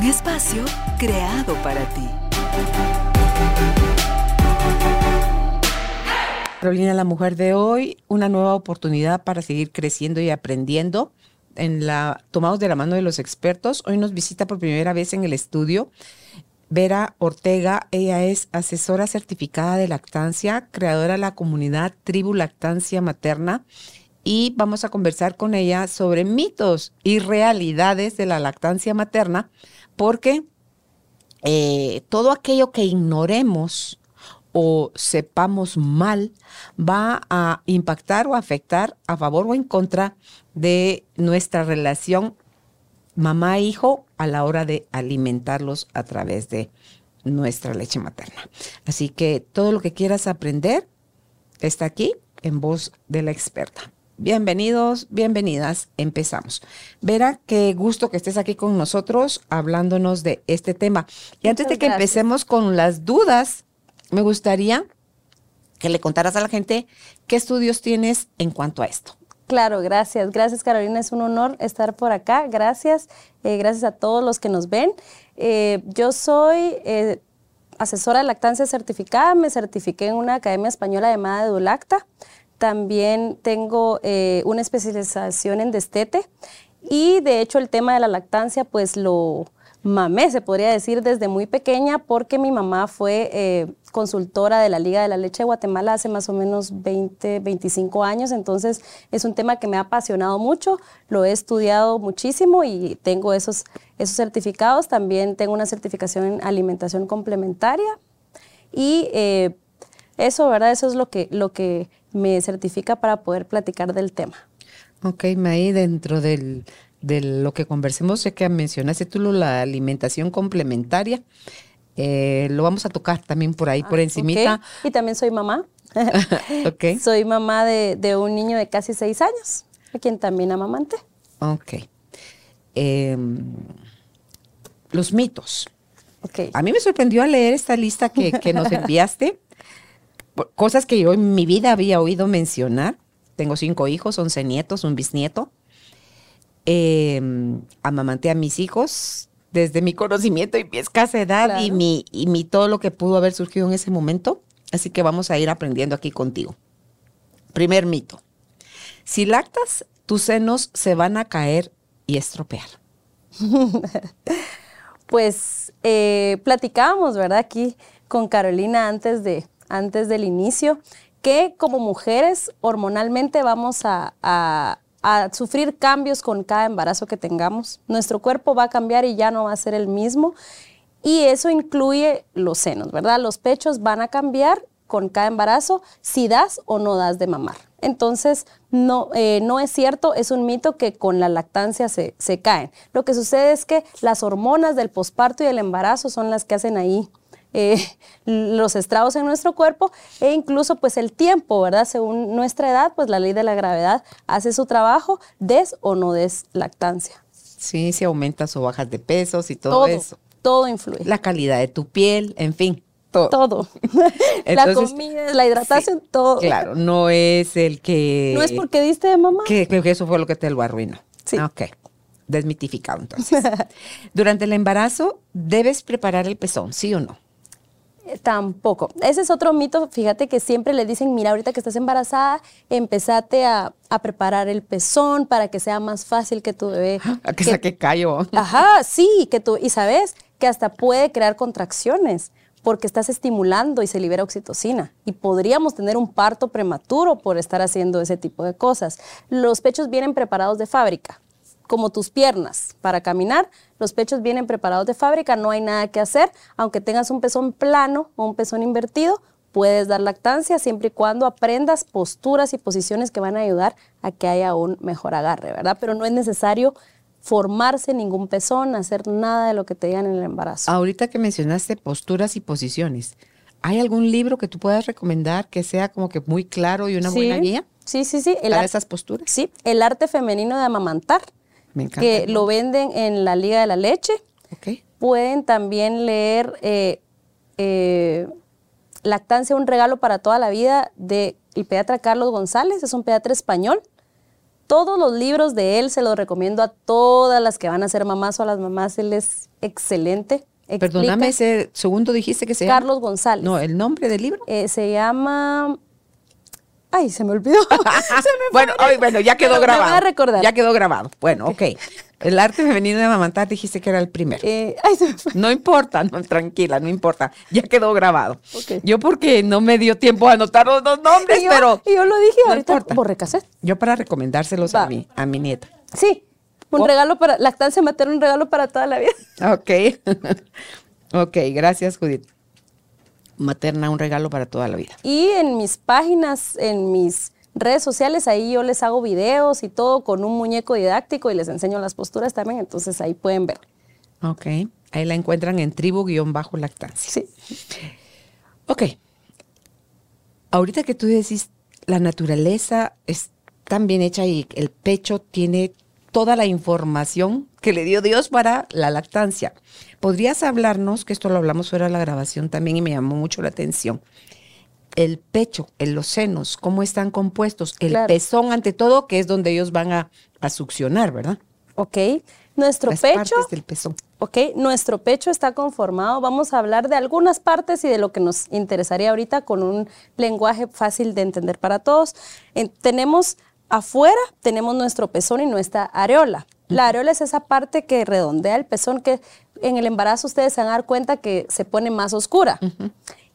Un espacio creado para ti. Carolina, la mujer de hoy, una nueva oportunidad para seguir creciendo y aprendiendo. En la tomados de la mano de los expertos. Hoy nos visita por primera vez en el estudio Vera Ortega. Ella es asesora certificada de lactancia, creadora de la comunidad Tribu Lactancia Materna y vamos a conversar con ella sobre mitos y realidades de la lactancia materna, porque eh, todo aquello que ignoremos o sepamos mal va a impactar o afectar a favor o en contra de nuestra relación mamá-hijo a la hora de alimentarlos a través de nuestra leche materna. Así que todo lo que quieras aprender está aquí en voz de la experta. Bienvenidos, bienvenidas, empezamos. Vera, qué gusto que estés aquí con nosotros hablándonos de este tema. Y antes de que empecemos con las dudas, me gustaría que le contaras a la gente qué estudios tienes en cuanto a esto. Claro, gracias. Gracias Carolina, es un honor estar por acá. Gracias. Eh, gracias a todos los que nos ven. Eh, yo soy eh, asesora de lactancia certificada, me certifiqué en una academia española llamada Edulacta. También tengo eh, una especialización en destete y de hecho el tema de la lactancia pues lo mamé, se podría decir, desde muy pequeña porque mi mamá fue eh, consultora de la Liga de la Leche de Guatemala hace más o menos 20, 25 años, entonces es un tema que me ha apasionado mucho, lo he estudiado muchísimo y tengo esos, esos certificados, también tengo una certificación en alimentación complementaria y eh, eso, ¿verdad? Eso es lo que, lo que me certifica para poder platicar del tema. Ok, May, dentro del, de lo que conversemos, sé que mencionaste tú la alimentación complementaria. Eh, lo vamos a tocar también por ahí, por ah, encimita. Y también soy mamá. okay. Soy mamá de, un niño de casi seis años, a quien también amamante. Ok. Em, los mitos. Okay. A mí me sorprendió al leer esta lista que, que nos enviaste cosas que yo en mi vida había oído mencionar. Tengo cinco hijos, once nietos, un bisnieto. Eh, amamanté a mis hijos desde mi conocimiento y mi escasa edad y, mi, y mi todo lo que pudo haber surgido en ese momento. Así que vamos a ir aprendiendo aquí contigo. Primer mito. Si lactas, tus senos se van a caer y estropear. pues eh, platicábamos, ¿verdad? Aquí con Carolina antes de, antes del inicio, que como mujeres hormonalmente vamos a, sufrir cambios con cada embarazo que tengamos. Nuestro cuerpo va a cambiar y ya no va a ser el mismo. Y eso incluye los senos, ¿verdad? Los pechos van a cambiar con cada embarazo si das o no das de mamar. Entonces, no, eh, no es cierto, es un mito que con la lactancia se, se caen. Lo que sucede es que las hormonas del posparto y del embarazo son las que hacen ahí eh, los estragos en nuestro cuerpo e incluso pues el tiempo, ¿verdad? Según nuestra edad, pues la ley de la gravedad hace su trabajo, des o no des lactancia. Sí, si aumentas o bajas de pesos y todo, eso. Todo influye. La calidad de tu piel, en fin. Todo. todo. la comida, la hidratación, todo. Claro, no es el que... No es porque diste de mamá. Que, que eso fue lo que te lo arruinó. Sí. Ok desmitificado entonces. Durante el embarazo, ¿debes preparar el pezón, sí o no? Tampoco. Ese es otro mito. Fíjate que siempre le dicen, mira, ahorita que estás embarazada, empezate a, preparar el pezón para que sea más fácil que tu bebé. A que, saque callo. Ajá, sí, que tú, y sabes que hasta puede crear contracciones porque estás estimulando y se libera oxitocina. Y podríamos tener un parto prematuro por estar haciendo ese tipo de cosas. Los pechos vienen preparados de fábrica como tus piernas para caminar. Los pechos vienen preparados de fábrica, no hay nada que hacer. Aunque tengas un pezón plano o un pezón invertido, puedes dar lactancia siempre y cuando aprendas posturas y posiciones que van a ayudar a que haya un mejor agarre, ¿verdad? Pero no es necesario formarse ningún pezón, hacer nada de lo que te digan en el embarazo. Ahorita que mencionaste posturas y posiciones, ¿hay algún libro que tú puedas recomendar que sea como que muy claro y una buena guía? Sí, sí, sí. El para esas posturas. Sí, el arte femenino de amamantar. Me encanta. Que lo venden en la Liga de la Leche. Okay. Pueden también leer eh, eh, Lactancia, un regalo para toda la vida de el pediatra Carlos González, es un pediatra español. Todos los libros de él se los recomiendo a todas las que van a ser mamás o a las mamás. Él es excelente. Perdóname, ese segundo dijiste que se llama. Carlos González. No, el nombre del libro. Eh, se llama Ay, se me olvidó. bueno, bueno, ya quedó grabado. Me voy a recordar. Ya quedó grabado. Bueno, ok. El arte femenino de amamantar dijiste que era el primero. Eh, ay, se me No importa, no, tranquila, no importa. Ya quedó grabado. Yo porque no me dio tiempo a anotar los dos nombres, pero. Y yo lo dije ahorita borré cassette. Yo para recomendárselos a mi, a mi nieta. Sí. Un oh. regalo para, lactancia materna, un regalo para toda la vida. Ok. ok, gracias, Judith materna un regalo para toda la vida. Y en mis páginas, en mis redes sociales, ahí yo les hago videos y todo con un muñeco didáctico y les enseño las posturas también, entonces ahí pueden ver. Ok, ahí la encuentran en tribu-lactancia. Sí. Ok. Ahorita que tú decís, la naturaleza es tan bien hecha y el pecho tiene toda la información que le dio Dios para la lactancia. ¿Podrías hablarnos, que esto lo hablamos fuera de la grabación también y me llamó mucho la atención, el pecho, en los senos, cómo están compuestos, el pezón ante todo, que es donde ellos van a, succionar, ¿verdad? Ok, nuestro pecho. Partes del pezón. Ok, nuestro pecho está conformado. Vamos a hablar de algunas partes y de lo que nos interesaría ahorita con un lenguaje fácil de entender para todos. tenemos afuera, tenemos nuestro pezón y nuestra areola. La areola es esa parte que redondea el pezón que en el embarazo ustedes se van a dar cuenta que se pone más oscura.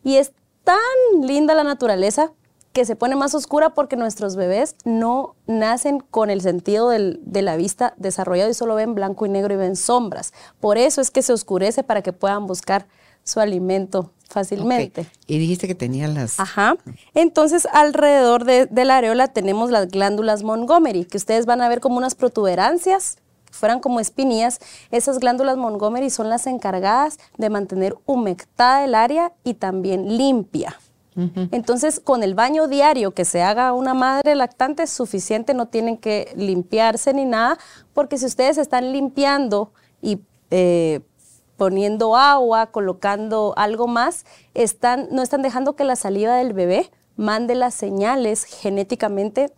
Y es tan linda la naturaleza que se pone más oscura porque nuestros bebés no nacen con el sentido de la vista desarrollado y solo ven blanco y negro y ven sombras. Por eso es que se oscurece para que puedan buscar su alimento fácilmente. Y dijiste que tenían las... Ajá. Entonces, alrededor de, de, la areola tenemos las glándulas Montgomery, que ustedes van a ver como unas protuberancias fueran como espinillas, esas glándulas Montgomery son las encargadas de mantener humectada el área y también limpia. Entonces, con el baño diario que se haga una madre lactante es suficiente, no tienen que limpiarse ni nada, porque si ustedes están limpiando y eh, poniendo agua, colocando algo más, están, no están dejando que la saliva del bebé mande las señales genéticamente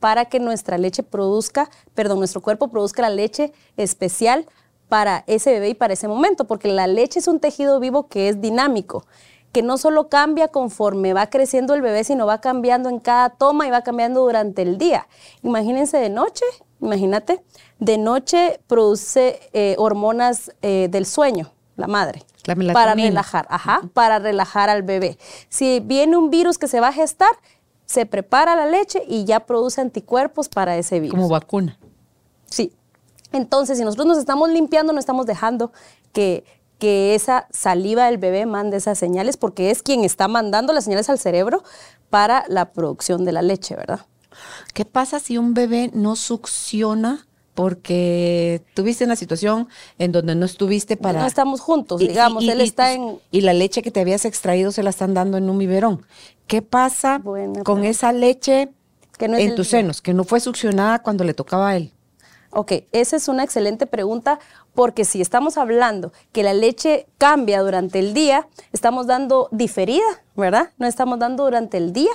para que nuestra leche produzca, perdón, nuestro cuerpo produzca la leche especial para ese bebé y para ese momento, porque la leche es un tejido vivo que es dinámico, que no solo cambia conforme va creciendo el bebé, sino va cambiando en cada toma y va cambiando durante el día. Imagínense de noche, imagínate, de noche produce eh, hormonas eh, del sueño, la madre. para relajar, ajá, para relajar al bebé. Si viene un virus que se va a gestar, se prepara la leche y ya produce anticuerpos para ese virus. Como vacuna. Sí. Entonces, si nosotros nos estamos limpiando, no estamos dejando que, que esa saliva del bebé mande esas señales, porque es quien está mandando las señales al cerebro para la producción de la leche, ¿verdad? ¿Qué pasa si un bebé no succiona porque tuviste una situación en donde no estuviste para... No estamos juntos, digamos, él está en... Y la leche que te habías extraído se la están dando en un biberón. ¿Qué pasa con esa leche en tus senos, que no fue succionada cuando le tocaba a él? Ok, esa es una excelente pregunta porque si estamos hablando que la leche cambia durante el día, estamos dando diferida, ¿verdad? No estamos dando durante el día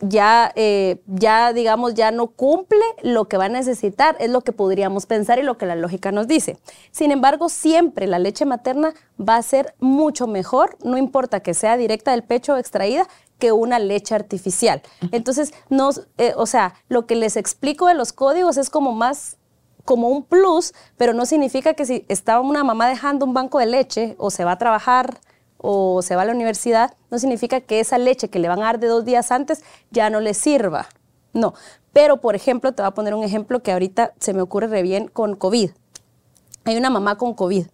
ya, eh, ya, digamos, ya no cumple lo que va a necesitar, es lo que podríamos pensar y lo que la lógica nos dice. Sin embargo, siempre la leche materna va a ser mucho mejor, no importa que sea directa del pecho o extraída, que una leche artificial. Entonces, no, eh, o sea, lo que les explico de los códigos es como más como un plus, pero no significa que si está una mamá dejando un banco de leche o se va a trabajar o se va a la universidad, no significa que esa leche que le van a dar de dos días antes ya no le sirva. No. Pero, por ejemplo, te voy a poner un ejemplo que ahorita se me ocurre re bien con COVID. Hay una mamá con COVID.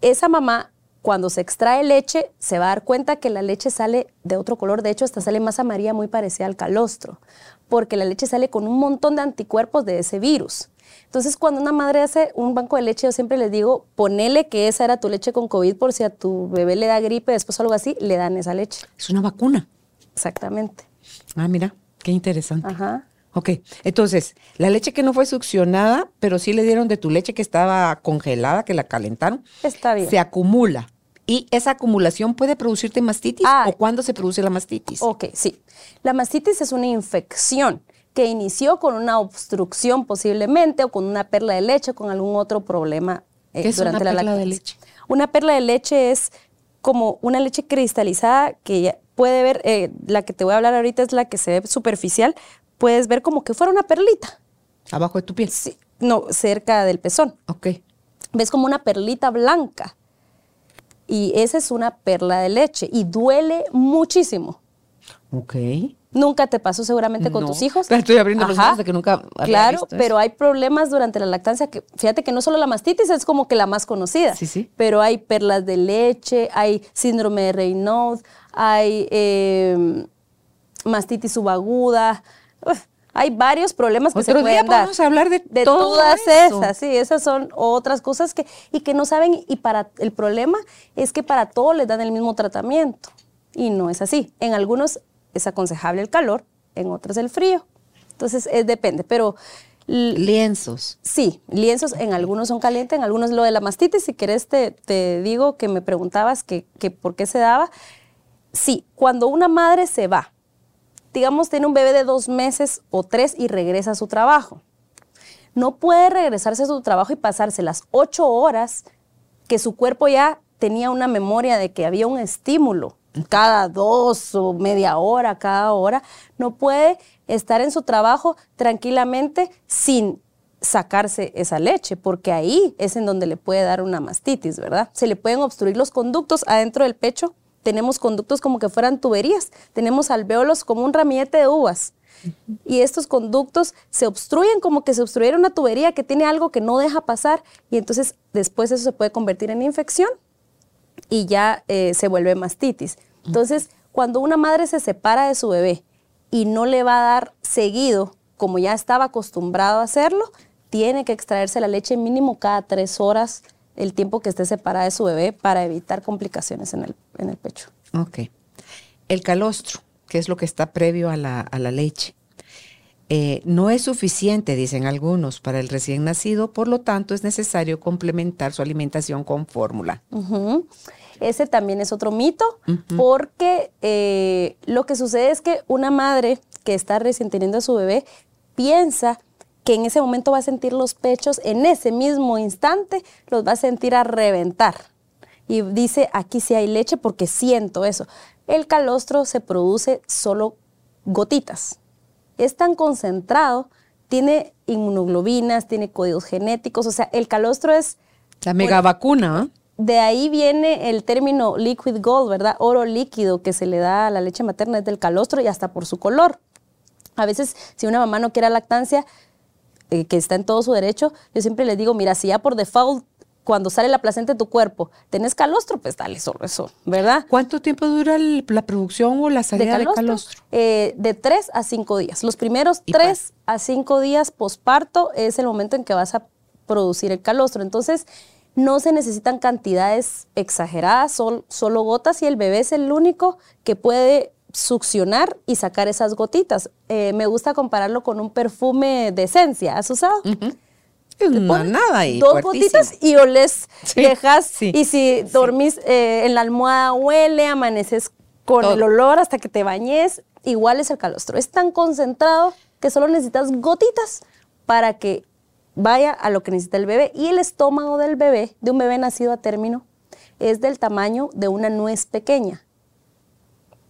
Esa mamá, cuando se extrae leche, se va a dar cuenta que la leche sale de otro color. De hecho, hasta sale más amarilla, muy parecida al calostro. Porque la leche sale con un montón de anticuerpos de ese virus. Entonces, cuando una madre hace un banco de leche, yo siempre les digo, ponele que esa era tu leche con COVID por si a tu bebé le da gripe, después algo así, le dan esa leche. Es una vacuna. Exactamente. Ah, mira, qué interesante. Ajá. Ok, entonces, la leche que no fue succionada, pero sí le dieron de tu leche que estaba congelada, que la calentaron, Está bien. se acumula. ¿Y esa acumulación puede producirte mastitis? Ah. ¿O cuándo se produce la mastitis? Ok, sí. La mastitis es una infección que inició con una obstrucción posiblemente o con una perla de leche o con algún otro problema eh, ¿Qué es durante una la perla de lactancia. leche? Una perla de leche es como una leche cristalizada que ya puede ver, eh, la que te voy a hablar ahorita es la que se ve superficial, puedes ver como que fuera una perlita, Abajo de tu piel. sí, no, cerca del pezón. Ok. Ves como una perlita blanca. Y esa es una perla de leche y duele muchísimo. Ok. Nunca te pasó seguramente con No. tus hijos. Estoy abriendo los ojos de que nunca había Claro, visto pero hay problemas durante la lactancia que, fíjate que no solo la mastitis es como que la más conocida. Sí, sí. Pero hay perlas de leche, hay síndrome de Raynaud, hay eh, mastitis subaguda. Uf, hay varios problemas que se Otro día pueden dar. podemos hablar de de todo todas eso. esas, sí, esas son otras cosas que y que no saben y para el problema es que para todo les dan el mismo tratamiento y no es así. En algunos es aconsejable el calor, en otros el frío. Entonces, es, depende, pero Lienzos. sí, lienzos en algunos son calientes, en algunos lo de la mastitis, si querés te, te digo que me preguntabas que, que por qué se daba. Sí, cuando una madre se va, digamos, tiene un bebé de dos meses o tres y regresa a su trabajo. No puede regresarse a su trabajo y pasarse las ocho horas que su cuerpo ya tenía una memoria de que había un estímulo cada dos o media hora, cada hora. No puede estar en su trabajo tranquilamente sin sacarse esa leche, porque ahí es en donde le puede dar una mastitis, ¿verdad? Se le pueden obstruir los conductos adentro del pecho. Tenemos conductos como que fueran tuberías. Tenemos alvéolos como un ramillete de uvas. Y estos conductos se obstruyen como que se obstruyera una tubería que tiene algo que no deja pasar y entonces después eso se puede convertir en infección y ya eh, se vuelve mastitis. Entonces, cuando una madre se separa de su bebé y no le va a dar seguido, como ya estaba acostumbrado a hacerlo, tiene que extraerse la leche mínimo cada tres horas el tiempo que esté separada de su bebé para evitar complicaciones en el, en el pecho. Ok. El calostro, que es lo que está previo a la, a la leche. Eh, no es suficiente, dicen algunos, para el recién nacido, por lo tanto es necesario complementar su alimentación con fórmula. Ese también es otro mito, porque eh, lo que sucede es que una madre que está recién teniendo a su bebé piensa que en ese momento va a sentir los pechos, en ese mismo instante los va a sentir a reventar. Y dice, aquí sí hay leche porque siento eso. El calostro se produce solo gotitas. Es tan concentrado, tiene inmunoglobinas, tiene códigos genéticos, o sea, el calostro es La mega vacuna, de ahí viene el término liquid gold, ¿verdad? Oro líquido que se le da a la leche materna es del calostro y hasta por su color. A veces, si una mamá no quiere lactancia, eh, que está en todo su derecho, yo siempre les digo, mira, si ya por default, cuando sale la placenta de tu cuerpo, tenés calostro, pues dale solo eso, ¿verdad? ¿Cuánto tiempo dura el- la producción o la salida de calostro? Eh, de tres a cinco días. Los primeros Y tres a cinco días posparto es el momento en que vas a producir el calostro. Entonces, no se necesitan cantidades exageradas, sol- solo gotas y el bebé es el único que puede succionar y sacar esas gotitas. Eh, me gusta compararlo con un perfume de esencia. ¿Has usado? Es Te una nada y Dos fuertísimo. gotitas y oles, Sí, dejas, sí, y si dormís eh, en la almohada huele, amaneces con Todo. el olor hasta que te bañes, igual es el calostro. Es tan concentrado que solo necesitas gotitas para que vaya a lo que necesita el bebé. Y el estómago del bebé, de un bebé nacido a término, es del tamaño de una nuez pequeña.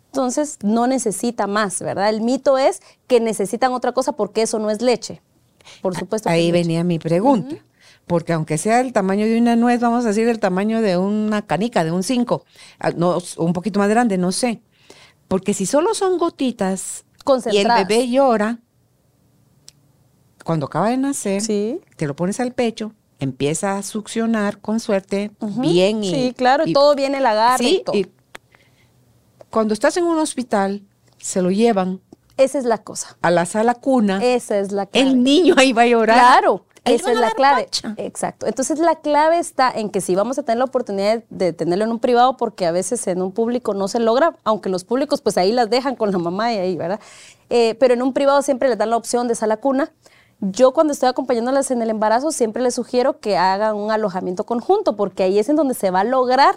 Entonces no necesita más, ¿verdad? El mito es que necesitan otra cosa porque eso no es leche. Por supuesto. Ahí venía mi pregunta. Porque aunque sea el tamaño de una nuez, vamos a decir el tamaño de una canica, de un 5, no, un poquito más grande, no sé. Porque si solo son gotitas y el bebé llora, cuando acaba de nacer, Sí. te lo pones al pecho, empieza a succionar con suerte, bien y... Sí, claro, y- todo viene el agarre Sí, y cuando estás en un hospital, se lo llevan Esa es la cosa. a la sala cuna, Esa es la clave. el niño ahí va a llorar. Claro. Ahí Esa es la clave. Exacto. Entonces la clave está en que si vamos a tener la oportunidad de tenerlo en un privado, porque a veces en un público no se logra, aunque los públicos pues ahí las dejan con la mamá y ahí, ¿verdad? Eh, pero en un privado siempre les dan la opción de sala cuna. Yo cuando estoy acompañándolas en el embarazo siempre les sugiero que hagan un alojamiento conjunto, porque ahí es en donde se va a lograr,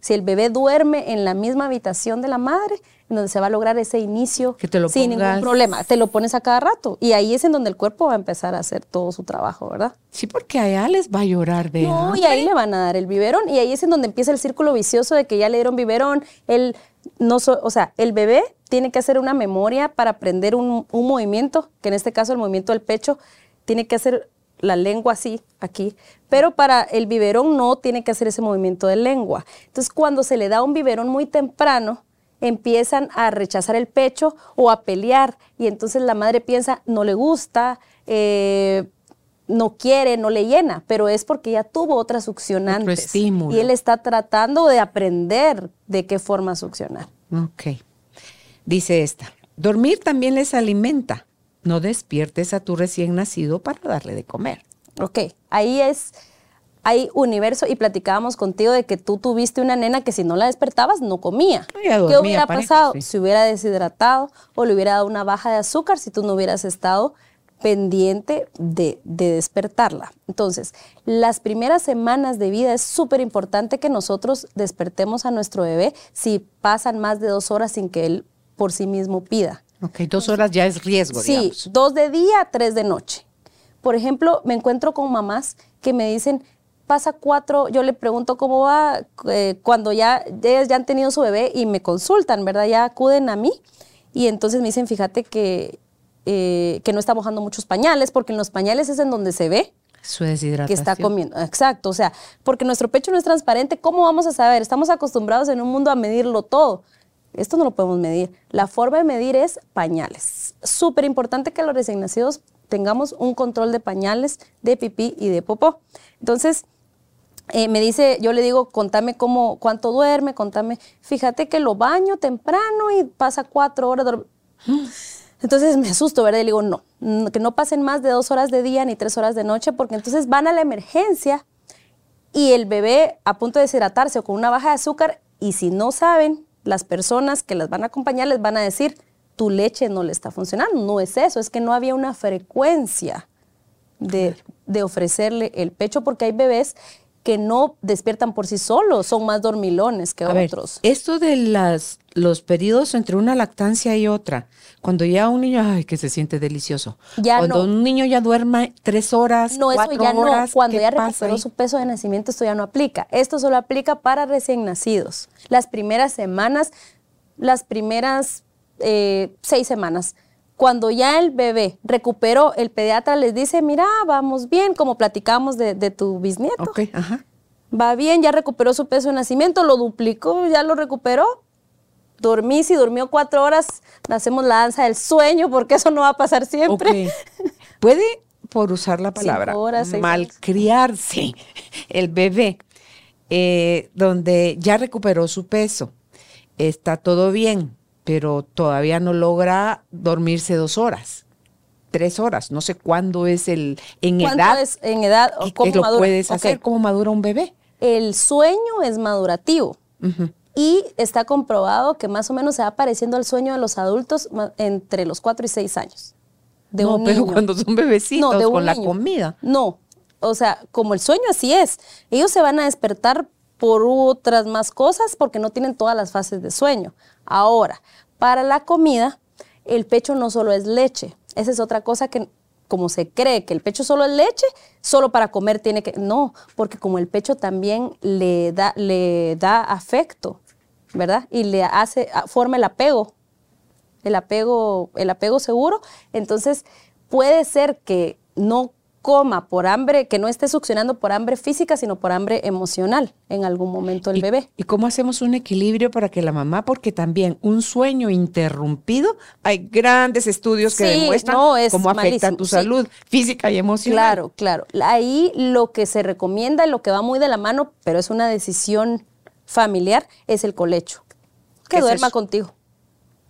si el bebé duerme en la misma habitación de la madre, en donde se va a lograr ese inicio Que te lo sin ningún problema. Te lo pones a cada rato y ahí es en donde el cuerpo va a empezar a hacer todo su trabajo, ¿verdad? Sí, porque allá les va a llorar de No, hambre. y ahí le van a dar el biberón y ahí es en donde empieza el círculo vicioso de que ya le dieron biberón, él no so- o sea, el bebé tiene que hacer una memoria para aprender un, un movimiento, que en este caso el movimiento del pecho tiene que hacer la lengua así, aquí, pero para el biberón no tiene que hacer ese movimiento de lengua. Entonces, cuando se le da un biberón muy temprano, empiezan a rechazar el pecho o a pelear y entonces la madre piensa, no le gusta, eh, no quiere, no le llena, pero es porque ya tuvo otras succionantes. estímulo. Y él está tratando de aprender de qué forma succionar. Ok. Dice esta, dormir también les alimenta. No despiertes a tu recién nacido para darle de comer. Ok, ahí es, hay universo y platicábamos contigo de que tú tuviste una nena que si no la despertabas no comía. ¿Qué hubiera pasado? sí. Se hubiera deshidratado o le hubiera dado una baja de azúcar si tú no hubieras estado pendiente de, de despertarla. Entonces, las primeras semanas de vida es súper importante que nosotros despertemos a nuestro bebé si pasan más de dos horas sin que él por sí mismo pida. Ok, dos horas ya es riesgo, Sí, digamos. dos de día, tres de noche. Por ejemplo, me encuentro con mamás que me dicen, pasa cuatro, yo le pregunto cómo va eh, cuando ya ellas ya han tenido su bebé y me consultan, ¿verdad? Ya acuden a mí y entonces me dicen, fíjate que, eh, que no está mojando muchos pañales, porque en los pañales es en donde se ve Su deshidratación. que está comiendo. Exacto, o sea, porque nuestro pecho no es transparente, ¿cómo vamos a saber? Estamos acostumbrados en un mundo a medirlo todo. Esto no lo podemos medir. La forma de medir es pañales. Súper importante que los recién nacidos tengamos un control de pañales, de pipí y de popó. Entonces, eh, me dice, yo le digo, contame cómo, cuánto duerme, contame, fíjate que lo baño temprano y pasa cuatro horas. Entonces me asusto, ¿verdad? Y le digo, no, que no pasen más de dos horas de día ni tres horas de noche, porque entonces van a la emergencia y el bebé a punto de deshidratarse o con una baja de azúcar, y si no saben, las personas que las van a acompañar les van a decir, tu leche no le está funcionando. No es eso, es que no había una frecuencia de, de ofrecerle el pecho, porque hay bebés que no despiertan por sí solos, son más dormilones que A ver, otros. esto de las, los periodos entre una lactancia y otra, cuando ya un niño, ay, que se siente delicioso. Ya cuando no. un niño ya duerma tres horas, No, eso cuatro ya no. horas, Cuando ¿qué ya recuperó ahí? su peso de nacimiento, esto ya no aplica. Esto solo aplica para recién nacidos. Las primeras semanas, las primeras eh, seis semanas. Cuando ya el bebé recuperó, el pediatra les dice, mira, vamos bien, como platicamos de, de tu bisnieto. Ok, ajá. Va bien, ya recuperó su peso de nacimiento, lo duplicó, ya lo recuperó. Dormí, si durmió cuatro horas, hacemos la danza del sueño, porque eso no va a pasar siempre. Puede, por usar la palabra, horas, malcriarse el bebé, eh, donde ya recuperó su peso, está todo bien, pero todavía no logra dormirse dos horas, tres horas, no sé cuándo es el, en ¿Cuánto edad, es en edad o cómo lo madura? puedes hacer, cómo madura un bebé. El sueño es madurativo y está comprobado que más o menos se va pareciendo al sueño de los adultos entre los 4 y 6 años. De no, un pero niño. cuando son bebecitos No, de con la comida. No, o sea, como el sueño así es. Ellos se van a despertar por otras más cosas porque no tienen todas las fases de sueño. Ahora, para la comida, el pecho no solo es leche. Esa es otra cosa que como se cree que el pecho solo es leche, solo para comer tiene que no, porque como el pecho también le da le da afecto, ¿verdad? Y le hace forma el apego el apego, el apego seguro, entonces puede ser que no coma por hambre, que no esté succionando por hambre física, sino por hambre emocional en algún momento el ¿Y- bebé. ¿Y cómo hacemos un equilibrio para que la mamá, porque también un sueño interrumpido, hay grandes estudios que Sí, demuestran no, es cómo afecta tu sí. salud física y emocional? Claro, claro. Ahí lo que se recomienda lo que va muy de la mano, pero es una decisión familiar, es el colecho. ¿Qué Que duerma contigo.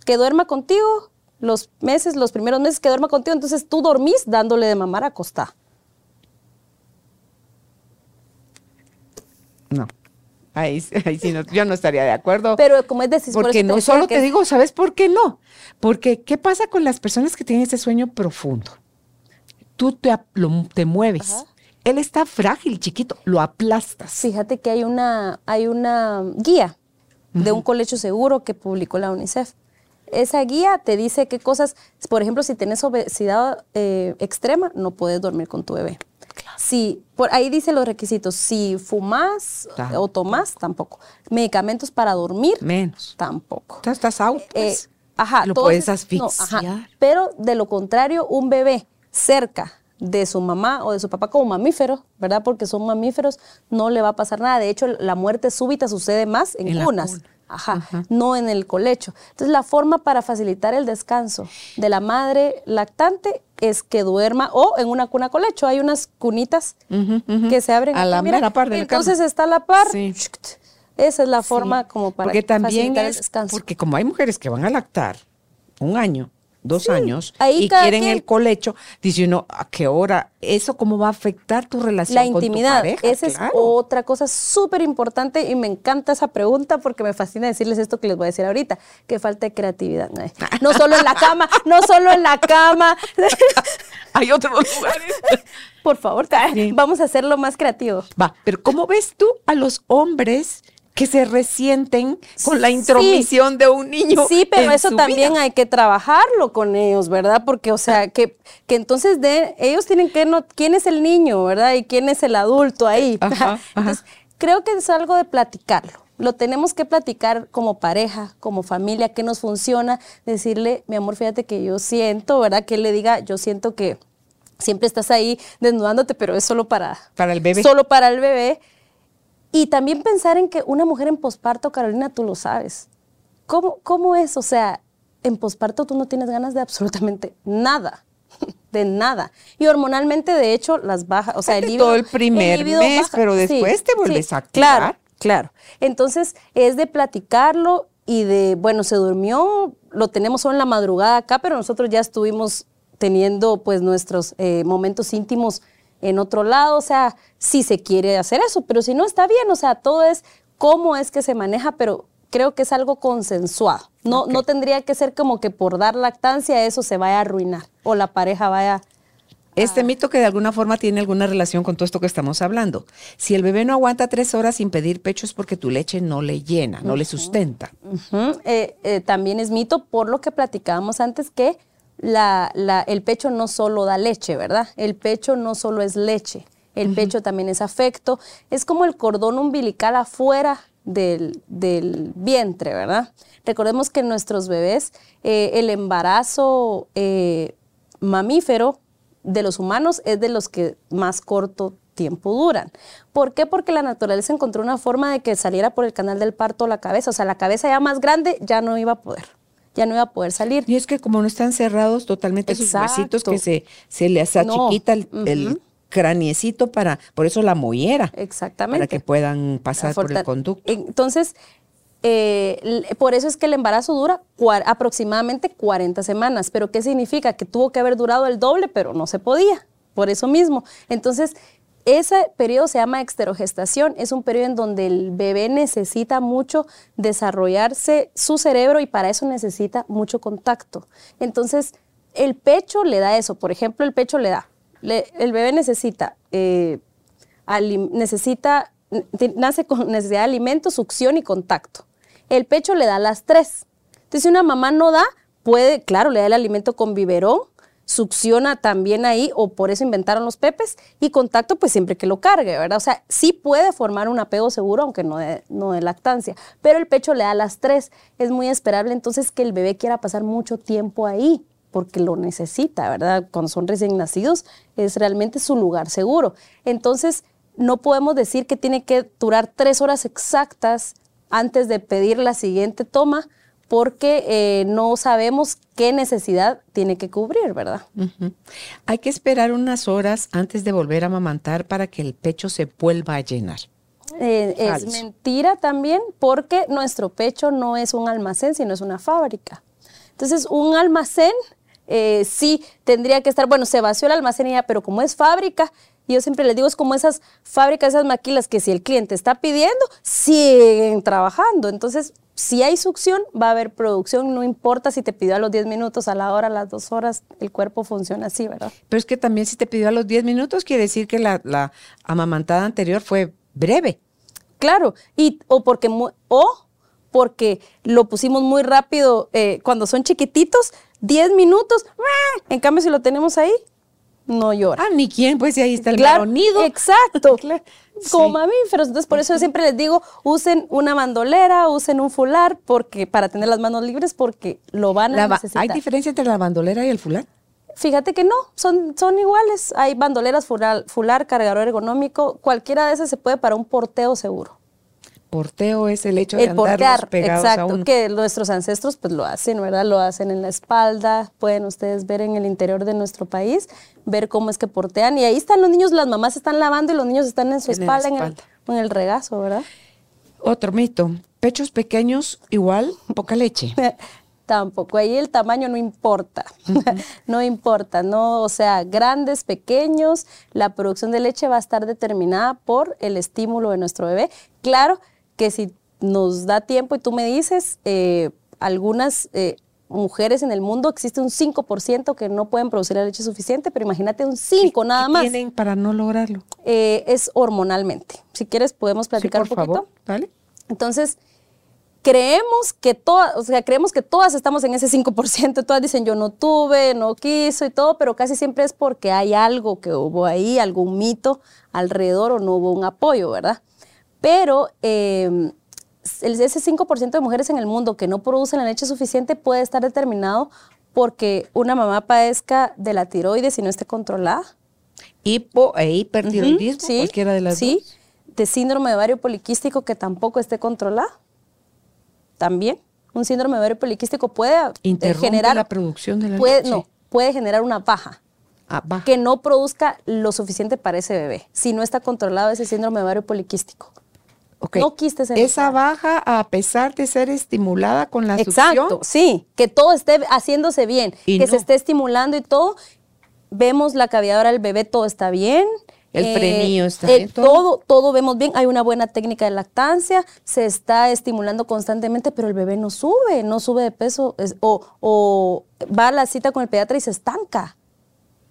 Que duerma contigo los meses, los primeros meses que duerma contigo, entonces tú dormís dándole de mamar acostada. No. Ahí, ahí sí no, yo no estaría de acuerdo. Pero como es decir, por porque no solo que te digo, ¿sabes por qué no? Porque ¿qué pasa con las personas que tienen ese sueño profundo? Tú te, lo- te mueves. Ajá. Él está frágil, chiquito, lo aplastas. Fíjate que hay una, hay una guía de un colegio seguro que publicó la UNICEF. Esa guía te dice qué cosas, por ejemplo, si tienes obesidad eh, extrema, no puedes dormir con tu bebé. Si, por ahí dice los requisitos, si fumas o tomas, tampoco. Medicamentos para dormir, Menos. tampoco. Estás, estás out, Eh, pues. ajá, Lo puedes es- no, ajá. asfixiar. Pero de lo contrario, un bebé cerca de su mamá o de su papá como mamífero, ¿verdad? Porque son mamíferos, no le va a pasar nada. De hecho, la muerte súbita sucede más en, En la cunas. cuna. Ajá, Ajá. no en el colecho. Entonces, la forma para facilitar el descanso de la madre lactante es que duerma o en una cuna colecho. Hay unas cunitas que se abren. A la mira. mera par de Entonces está a la par. Sí. Esa es la forma Sí, como para porque también facilitar el es- descanso. porque como hay mujeres que van a lactar un año, dos Sí, años ahí y quieren quien- el colecho, dice uno, ¿a qué hora? ¿Eso cómo va a afectar tu relación La con tu intimidad, pareja? esa es otra cosa súper importante y me encanta esa pregunta porque me fascina decirles esto que les voy a decir ahorita, que falta de creatividad. No solo en la cama, no solo en la cama. Hay otros lugares. Por favor, Sí. vamos a hacerlo más creativo. Va, pero ¿cómo ves tú a los hombres que se resienten con la intromisión de un niño? Sí, pero en eso su también vida? hay que trabajarlo con ellos, ¿verdad? Porque, o sea, que, que entonces de, ellos tienen que no, quién es el niño, ¿verdad? Y quién es el adulto ahí. Ajá, ajá. Entonces, creo que es algo de platicarlo. Lo tenemos que platicar como pareja, como familia, qué nos funciona, decirle, mi amor, fíjate que yo siento, ¿verdad? Que él le diga, yo siento que siempre estás ahí desnudándote, pero es solo para, Para el bebé. Solo para el bebé. Y también pensar en que una mujer en posparto, Carolina, tú lo sabes. ¿Cómo, ¿Cómo es? O sea, en posparto tú no tienes ganas de absolutamente nada. De nada. Y hormonalmente, de hecho, las bajas. O sea, el libido- todo el primer mes, pero después te vuelves a activar. Claro, claro. Entonces, es de platicarlo y de, bueno, se durmió, lo tenemos solo en la madrugada acá, pero nosotros ya estuvimos teniendo pues nuestros eh, momentos íntimos en otro lado, o sea, si se quiere hacer eso, pero si no está bien, o sea, todo es cómo es que se maneja, pero creo que es algo consensuado. No, no tendría que ser como que por dar lactancia eso se vaya a arruinar o la pareja vaya... Este mito que de alguna forma tiene alguna relación con todo esto que estamos hablando. Si el bebé no aguanta tres horas sin pedir pecho es porque tu leche no le llena, no le sustenta. Eh, eh, también es mito por lo que platicábamos antes que la, la- el pecho no solo da leche, ¿verdad? El pecho no solo es leche, el pecho también es afecto, es como el cordón umbilical afuera del, del vientre, ¿verdad? Recordemos que en nuestros bebés eh, el embarazo eh, mamífero de los humanos es de los que más corto tiempo duran. ¿Por qué? Porque la naturaleza encontró una forma de que saliera por el canal del parto la cabeza. O sea, la cabeza ya más grande ya no iba a poder. Ya no iba a poder salir. Y es que como no están cerrados totalmente sus huesitos, que se, se les No. achiquita el, craniecito para, por eso la mollera, Exactamente. para que puedan pasar por el conducto. Entonces, eh, por eso es que el embarazo dura aproximadamente 40 semanas. ¿Pero qué significa? Que tuvo que haber durado el doble, pero no se podía. Por eso mismo. Entonces, ese periodo se llama exterogestación. Es un periodo en donde el bebé necesita mucho desarrollarse su cerebro y para eso necesita mucho contacto. Entonces, el pecho le da eso. Por ejemplo, el pecho le da. el bebé necesita eh, necesita, nace con necesidad de alimento, succión y contacto. El pecho le da las tres. Entonces, si una mamá no da, puede, claro, le da el alimento con biberón, succiona también ahí, o por eso inventaron los pepes, y contacto, pues siempre que lo cargue, ¿verdad? O sea, sí puede formar un apego seguro, aunque no de, no de lactancia, pero el pecho le da las tres. Es muy esperable entonces que el bebé quiera pasar mucho tiempo ahí porque lo necesita, ¿verdad? Cuando son recién nacidos es realmente su lugar seguro. Entonces, no podemos decir que tiene que durar tres horas exactas antes de pedir la siguiente toma porque eh, no sabemos qué necesidad tiene que cubrir, ¿verdad? Hay que esperar unas horas antes de volver a amamantar para que el pecho se vuelva a llenar. Eh, es mentira también porque nuestro pecho no es un almacén, sino es una fábrica. Entonces, un almacén eh, sí tendría que estar, bueno, se vació el almacén y ya, pero como es fábrica, Y yo siempre les digo, es como esas fábricas, esas maquilas que si el cliente está pidiendo, siguen trabajando. Entonces, si hay succión, va a haber producción, no importa si te pidió a los 10 minutos, a la hora, a las dos horas, el cuerpo funciona así, ¿verdad? Pero es que también si te pidió a los 10 minutos, quiere decir que la, la amamantada anterior fue breve. Claro, y, o porque, o porque lo pusimos muy rápido eh, cuando son chiquititos, 10 minutos, en cambio si lo tenemos ahí, no llora. Ah, ni quién, pues si ahí está el claro, Exacto. Como mamíferos. Entonces, por eso yo siempre les digo, usen una bandolera, usen un fular, porque para tener las manos libres, porque lo van a necesitar. ¿Hay diferencia entre la bandolera y el fular? Fíjate que no, son, son iguales. Hay bandoleras, fular, fular, cargador ergonómico. Cualquiera de esas se puede para un porteo seguro porteo es el hecho de el portear, pegados exacto, que nuestros ancestros pues lo hacen, ¿verdad? Lo hacen en la espalda, pueden ustedes ver en el interior de nuestro país, ver cómo es que portean y ahí están los niños, las mamás están lavando y los niños están en su espalda, en el, en el regazo, ¿verdad? Otro mito, pechos pequeños igual poca leche. Tampoco, ahí el tamaño no importa, no importa, no, o sea, grandes, pequeños, la producción de leche va a estar determinada por el estímulo de nuestro bebé. Claro, que si nos da tiempo y tú me dices, eh, algunas eh, mujeres en el mundo existe un 5% que no pueden producir la leche suficiente, pero imagínate un 5 nada más. ¿Qué tienen para no lograrlo? Eh, es hormonalmente. Si quieres podemos platicar por un poquito. Favor. Dale. Entonces, creemos que todas, o sea, creemos que todas estamos en ese 5%, todas dicen yo no tuve, no quiso y todo, pero casi siempre es porque hay algo que hubo ahí, algún mito alrededor o no hubo un apoyo, ¿verdad? Pero eh, ese 5% de mujeres en el mundo que no producen la leche suficiente puede estar determinado porque una mamá padezca de la tiroides y no esté controlada. Hipo e hipertiroidismo, cualquiera de las sí, de síndrome de ovario poliquístico que tampoco esté controlada. También. Un síndrome de ovario poliquístico puede eh, generar la producción de la puede, leche. No, puede generar una baja. Ah, que no produzca lo suficiente para ese bebé, si no está controlado ese síndrome de ovario poliquístico. No quistes Esa baja a pesar de ser estimulada con la Exacto, sí, que todo esté haciéndose bien, que se esté estimulando y todo. Vemos la cavidad del bebé, todo está bien. El eh, frenillo está bien. Todo, todo vemos bien. Hay una buena técnica de lactancia, se está estimulando constantemente, pero el bebé no sube, no sube de peso o, o va a la cita con el pediatra y se estanca.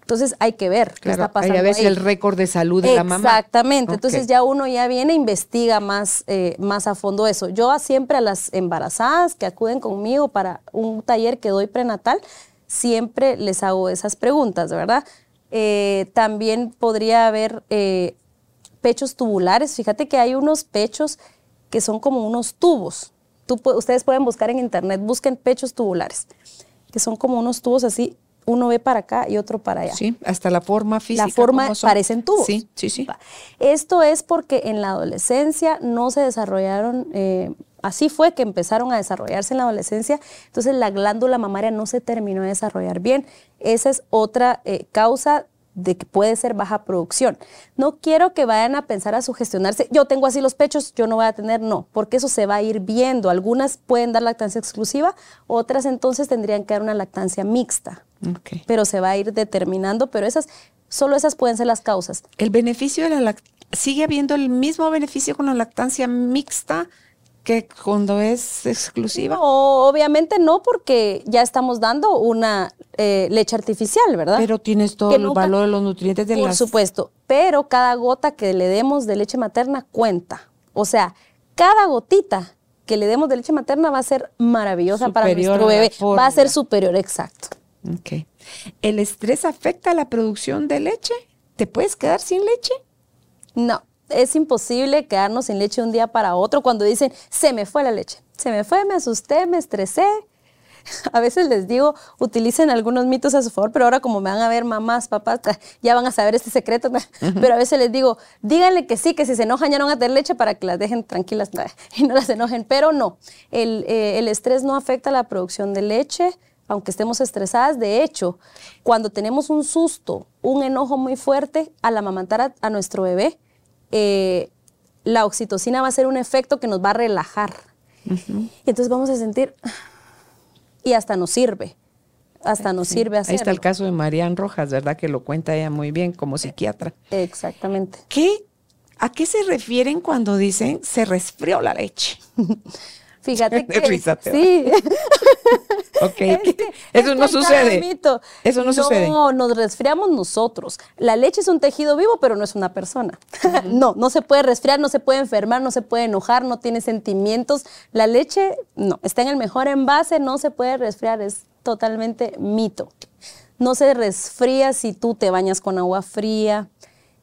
Entonces hay que ver qué está pasando. Hay a el récord de salud de la mamá. Exactamente. Entonces ya uno ya viene e investiga más, eh, más a fondo eso. Yo siempre a las embarazadas que acuden conmigo para un taller que doy prenatal, siempre les hago esas preguntas, ¿verdad? Eh, también podría haber eh, pechos tubulares. Fíjate que hay unos pechos que son como unos tubos. ustedes pueden buscar en internet, busquen pechos tubulares, que son como unos tubos así uno ve para acá y otro para allá. Sí, hasta la forma física. La forma parecen tubos. Sí, sí, sí. Esto es porque en la adolescencia no se desarrollaron, eh, así fue que empezaron a desarrollarse en la adolescencia, entonces la glándula mamaria no se terminó de desarrollar bien. Esa es otra eh, causa de que puede ser baja producción. No quiero que vayan a pensar a sugestionarse, yo tengo así los pechos, yo no voy a tener, no, porque eso se va a ir viendo. Algunas pueden dar lactancia exclusiva, otras entonces tendrían que dar una lactancia mixta. Pero se va a ir determinando, pero esas, solo esas pueden ser las causas. ¿El beneficio de la lactancia, sigue habiendo el mismo beneficio con la lactancia mixta? que cuando es exclusiva? No, obviamente no, porque ya estamos dando una eh, leche artificial, ¿verdad? Pero tienes todo el valor de los nutrientes de la Por supuesto, pero cada gota que le demos de leche materna cuenta. O sea, cada gotita que le demos de leche materna va a ser maravillosa para nuestro bebé. Va a ser superior, exacto. Ok. ¿El estrés afecta la producción de leche? ¿Te puedes quedar sin leche? No, es imposible quedarnos sin leche un día para otro cuando dicen, se me fue la leche. Se me fue, me asusté, me estresé. A veces les digo, utilicen algunos mitos a su favor, pero ahora como me van a ver mamás, papás, ya van a saber este secreto. Pero a veces les digo, díganle que sí, que si se enojan ya no van a tener leche para que las dejen tranquilas y no las enojen. Pero no, el, eh, el estrés no afecta la producción de leche aunque estemos estresadas. De hecho, cuando tenemos un susto, un enojo muy fuerte, al amamantar a, nuestro bebé, eh, la oxitocina va a ser un efecto que nos va a relajar. Y entonces vamos a sentir, y hasta nos sirve. hasta nos Sí. sirve hacerlo. Ahí está el caso de Marian Rojas, ¿verdad? Que lo cuenta ella muy bien como psiquiatra. Exactamente. ¿Qué, ¿A qué se refieren cuando dicen se resfrió la leche? Fíjate que risa sí, Ok, Es que- es eso no sucede. mito. Eso no sucede. No, nos resfriamos nosotros. La leche es un tejido vivo, pero no es una persona. no, no se puede resfriar, no se puede enfermar, no se puede enojar, no tiene sentimientos. La leche, no, está en el mejor envase, no se puede resfriar, es totalmente mito. No se resfría si tú te bañas con agua fría,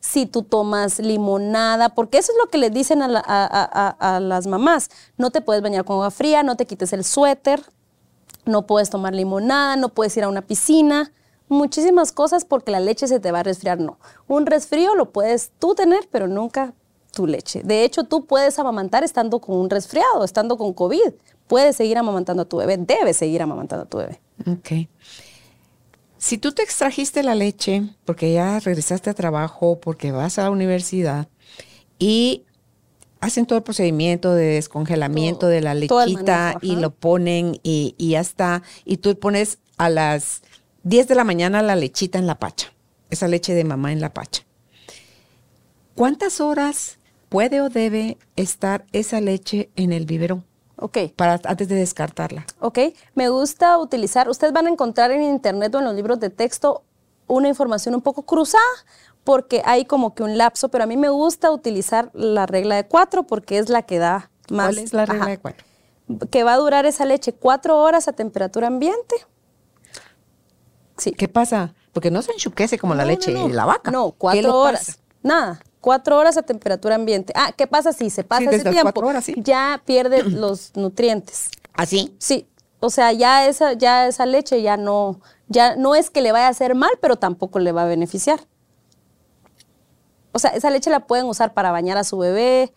si tú tomas limonada, porque eso es lo que le dicen a, la- a- a- a- a las mamás. No te puedes bañar con agua fría, no te quites el suéter, no puedes tomar limonada, no puedes ir a una piscina, muchísimas cosas porque la leche se te va a resfriar. No, un resfrío lo puedes tú tener, pero nunca tu leche. De hecho, tú puedes amamantar estando con un resfriado, estando con COVID. Puedes seguir amamantando a tu bebé, debes seguir amamantando a tu bebé. Ok. Si tú te extrajiste la leche porque ya regresaste a trabajo, porque vas a la universidad y hacen todo el procedimiento de descongelamiento Todo, de la lechita y lo ponen y, y ya está, y tú pones a las 10 de la mañana la lechita en la pacha, esa leche de mamá en la pacha. ¿Cuántas horas puede o debe estar esa leche en el biberón Ok. para antes de descartarla? Ok, me gusta utilizar, ustedes van a encontrar en internet o en los libros de texto una información un poco cruzada porque hay como que un lapso, pero a mí me gusta utilizar la regla de cuatro porque es la que da más. ¿Cuál es la regla Ajá. de cuatro? Que va a durar esa leche cuatro horas a temperatura ambiente. Sí. ¿Qué pasa? Porque no se enchuquece como la leche no, la vaca. No, ¿Qué le cuatro horas. pasa? Nada, cuatro horas a temperatura ambiente. Ah, ¿qué pasa si se pasa Sí, ese tiempo? cuatro horas, sí. Ya pierde los nutrientes. ¿Así? Sí, o sea, ya esa, ya esa leche ya no, ya no es que le vaya a hacer mal, pero tampoco le va a beneficiar. O sea, esa leche la pueden usar para bañar a su bebé,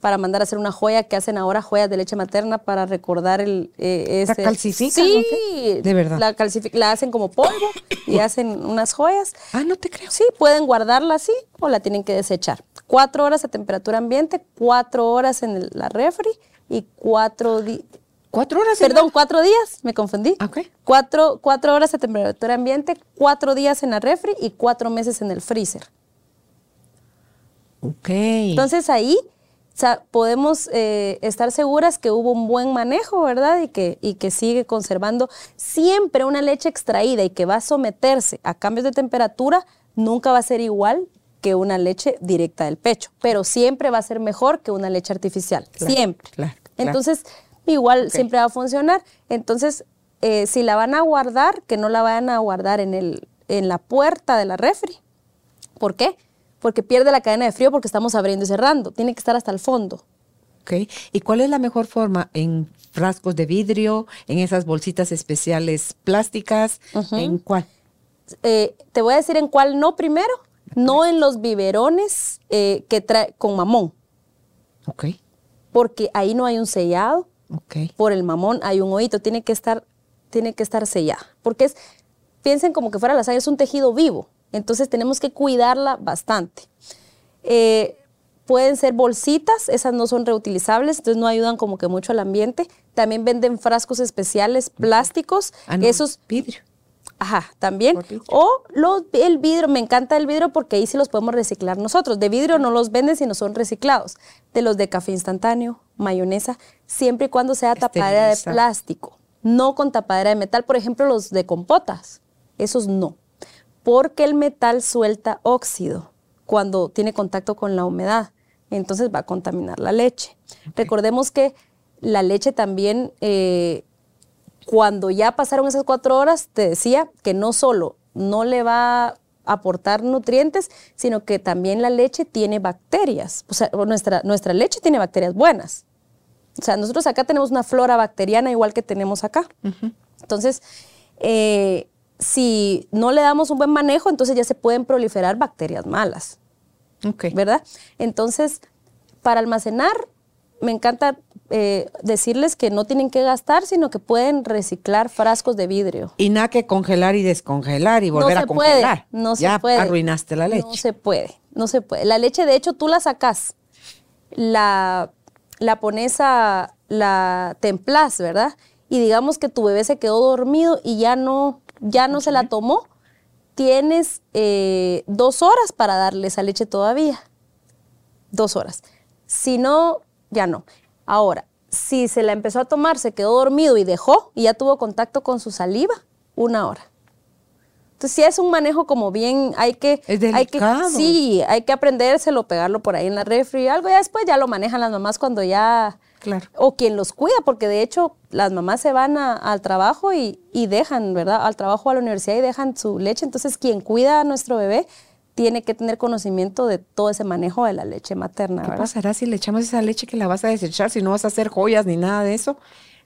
para mandar a hacer una joya que hacen ahora joyas de leche materna para recordar el eh, ¿La ese- calcifican Sí? ¿De verdad? La, la hacen como polvo y hacen unas joyas. Ah, no te creo. Sí, pueden guardarla así o la tienen que desechar. Cuatro horas a temperatura ambiente, cuatro horas en el- la refri y cuatro días. ¿Cuatro horas? Perdón, la- cuatro días, me confundí. Ok. Cuatro, cuatro horas a temperatura ambiente, cuatro días en la refri y cuatro meses en el freezer. Ok. Entonces ahí podemos eh, estar seguras que hubo un buen manejo, ¿verdad? Y que, y que sigue conservando siempre una leche extraída y que va a someterse a cambios de temperatura, nunca va a ser igual que una leche directa del pecho, pero siempre va a ser mejor que una leche artificial, Claro, siempre. claro, claro. Entonces, igual siempre va a funcionar. Entonces, eh, si la van a guardar, que no la vayan a guardar en, el, en la puerta de la refri. ¿Por qué? Porque pierde la cadena de frío porque estamos abriendo y cerrando. Tiene que estar hasta el fondo. Ok. ¿Y cuál es la mejor forma? ¿En frascos de vidrio? ¿En esas bolsitas especiales plásticas? ¿En cuál? Eh, te voy a decir en cuál no primero. No en los biberones eh, que trae con mamón, Ok. porque ahí no hay un sellado. Ok. Por el mamón hay un hoyito, tiene que estar, tiene que estar sellada. Porque es, piensen como que fuera la sangre, es un tejido vivo. Entonces tenemos que cuidarla bastante. Eh, pueden ser bolsitas, esas no son reutilizables, entonces no ayudan como que mucho al ambiente. También venden frascos especiales plásticos. Ah, no, Esos vidrio. Ajá, también. O los, el vidrio, me encanta el vidrio porque ahí sí los podemos reciclar nosotros. De vidrio no los venden sino son reciclados. De los de café instantáneo, mayonesa, siempre y cuando sea tapadera de plástico, no con tapadera de metal. Por ejemplo, los de compotas, esos no. Porque el metal suelta óxido cuando tiene contacto con la humedad. Entonces va a contaminar la leche. Recordemos que la leche también eh, cuando ya pasaron esas cuatro horas, te decía que no solo no le va a aportar nutrientes, sino que también la leche tiene bacterias. O sea, nuestra, nuestra leche tiene bacterias buenas. O sea, nosotros acá tenemos una flora bacteriana igual que tenemos acá. Entonces, eh, si no le damos un buen manejo, entonces ya se pueden proliferar bacterias malas. Ok. ¿verdad? Entonces, para almacenar, me encanta eh, decirles que no tienen que gastar, sino que pueden reciclar frascos de vidrio. Y nada que congelar y descongelar y volver no a puede, congelar. no se ya puede. arruinaste la leche. No se puede, no se puede. La leche, de hecho, tú la sacas, la, la pones a, la templás, ¿verdad? Y digamos que tu bebé se quedó dormido y ya no ya no se la tomó, tienes eh, dos horas para darle esa leche todavía. Dos horas. Si no, ya no. Ahora, si se la empezó a tomar, se quedó dormido y dejó y ya tuvo contacto con su saliva, una hora. Entonces, si es un manejo como bien, hay que, Es hay que, sí, hay que aprendérselo, pegarlo por ahí en la refri, algo, ya después ya lo manejan las mamás cuando ya, Claro. o quien los cuida, porque de hecho las mamás se van a- al trabajo y, y dejan, ¿verdad? Al trabajo a la universidad y dejan su leche, entonces quien cuida a nuestro bebé tiene que tener conocimiento de todo ese manejo de la leche materna, ¿Qué ¿verdad? pasará si le echamos esa leche que la vas a desechar? Si no vas a hacer joyas ni nada de eso,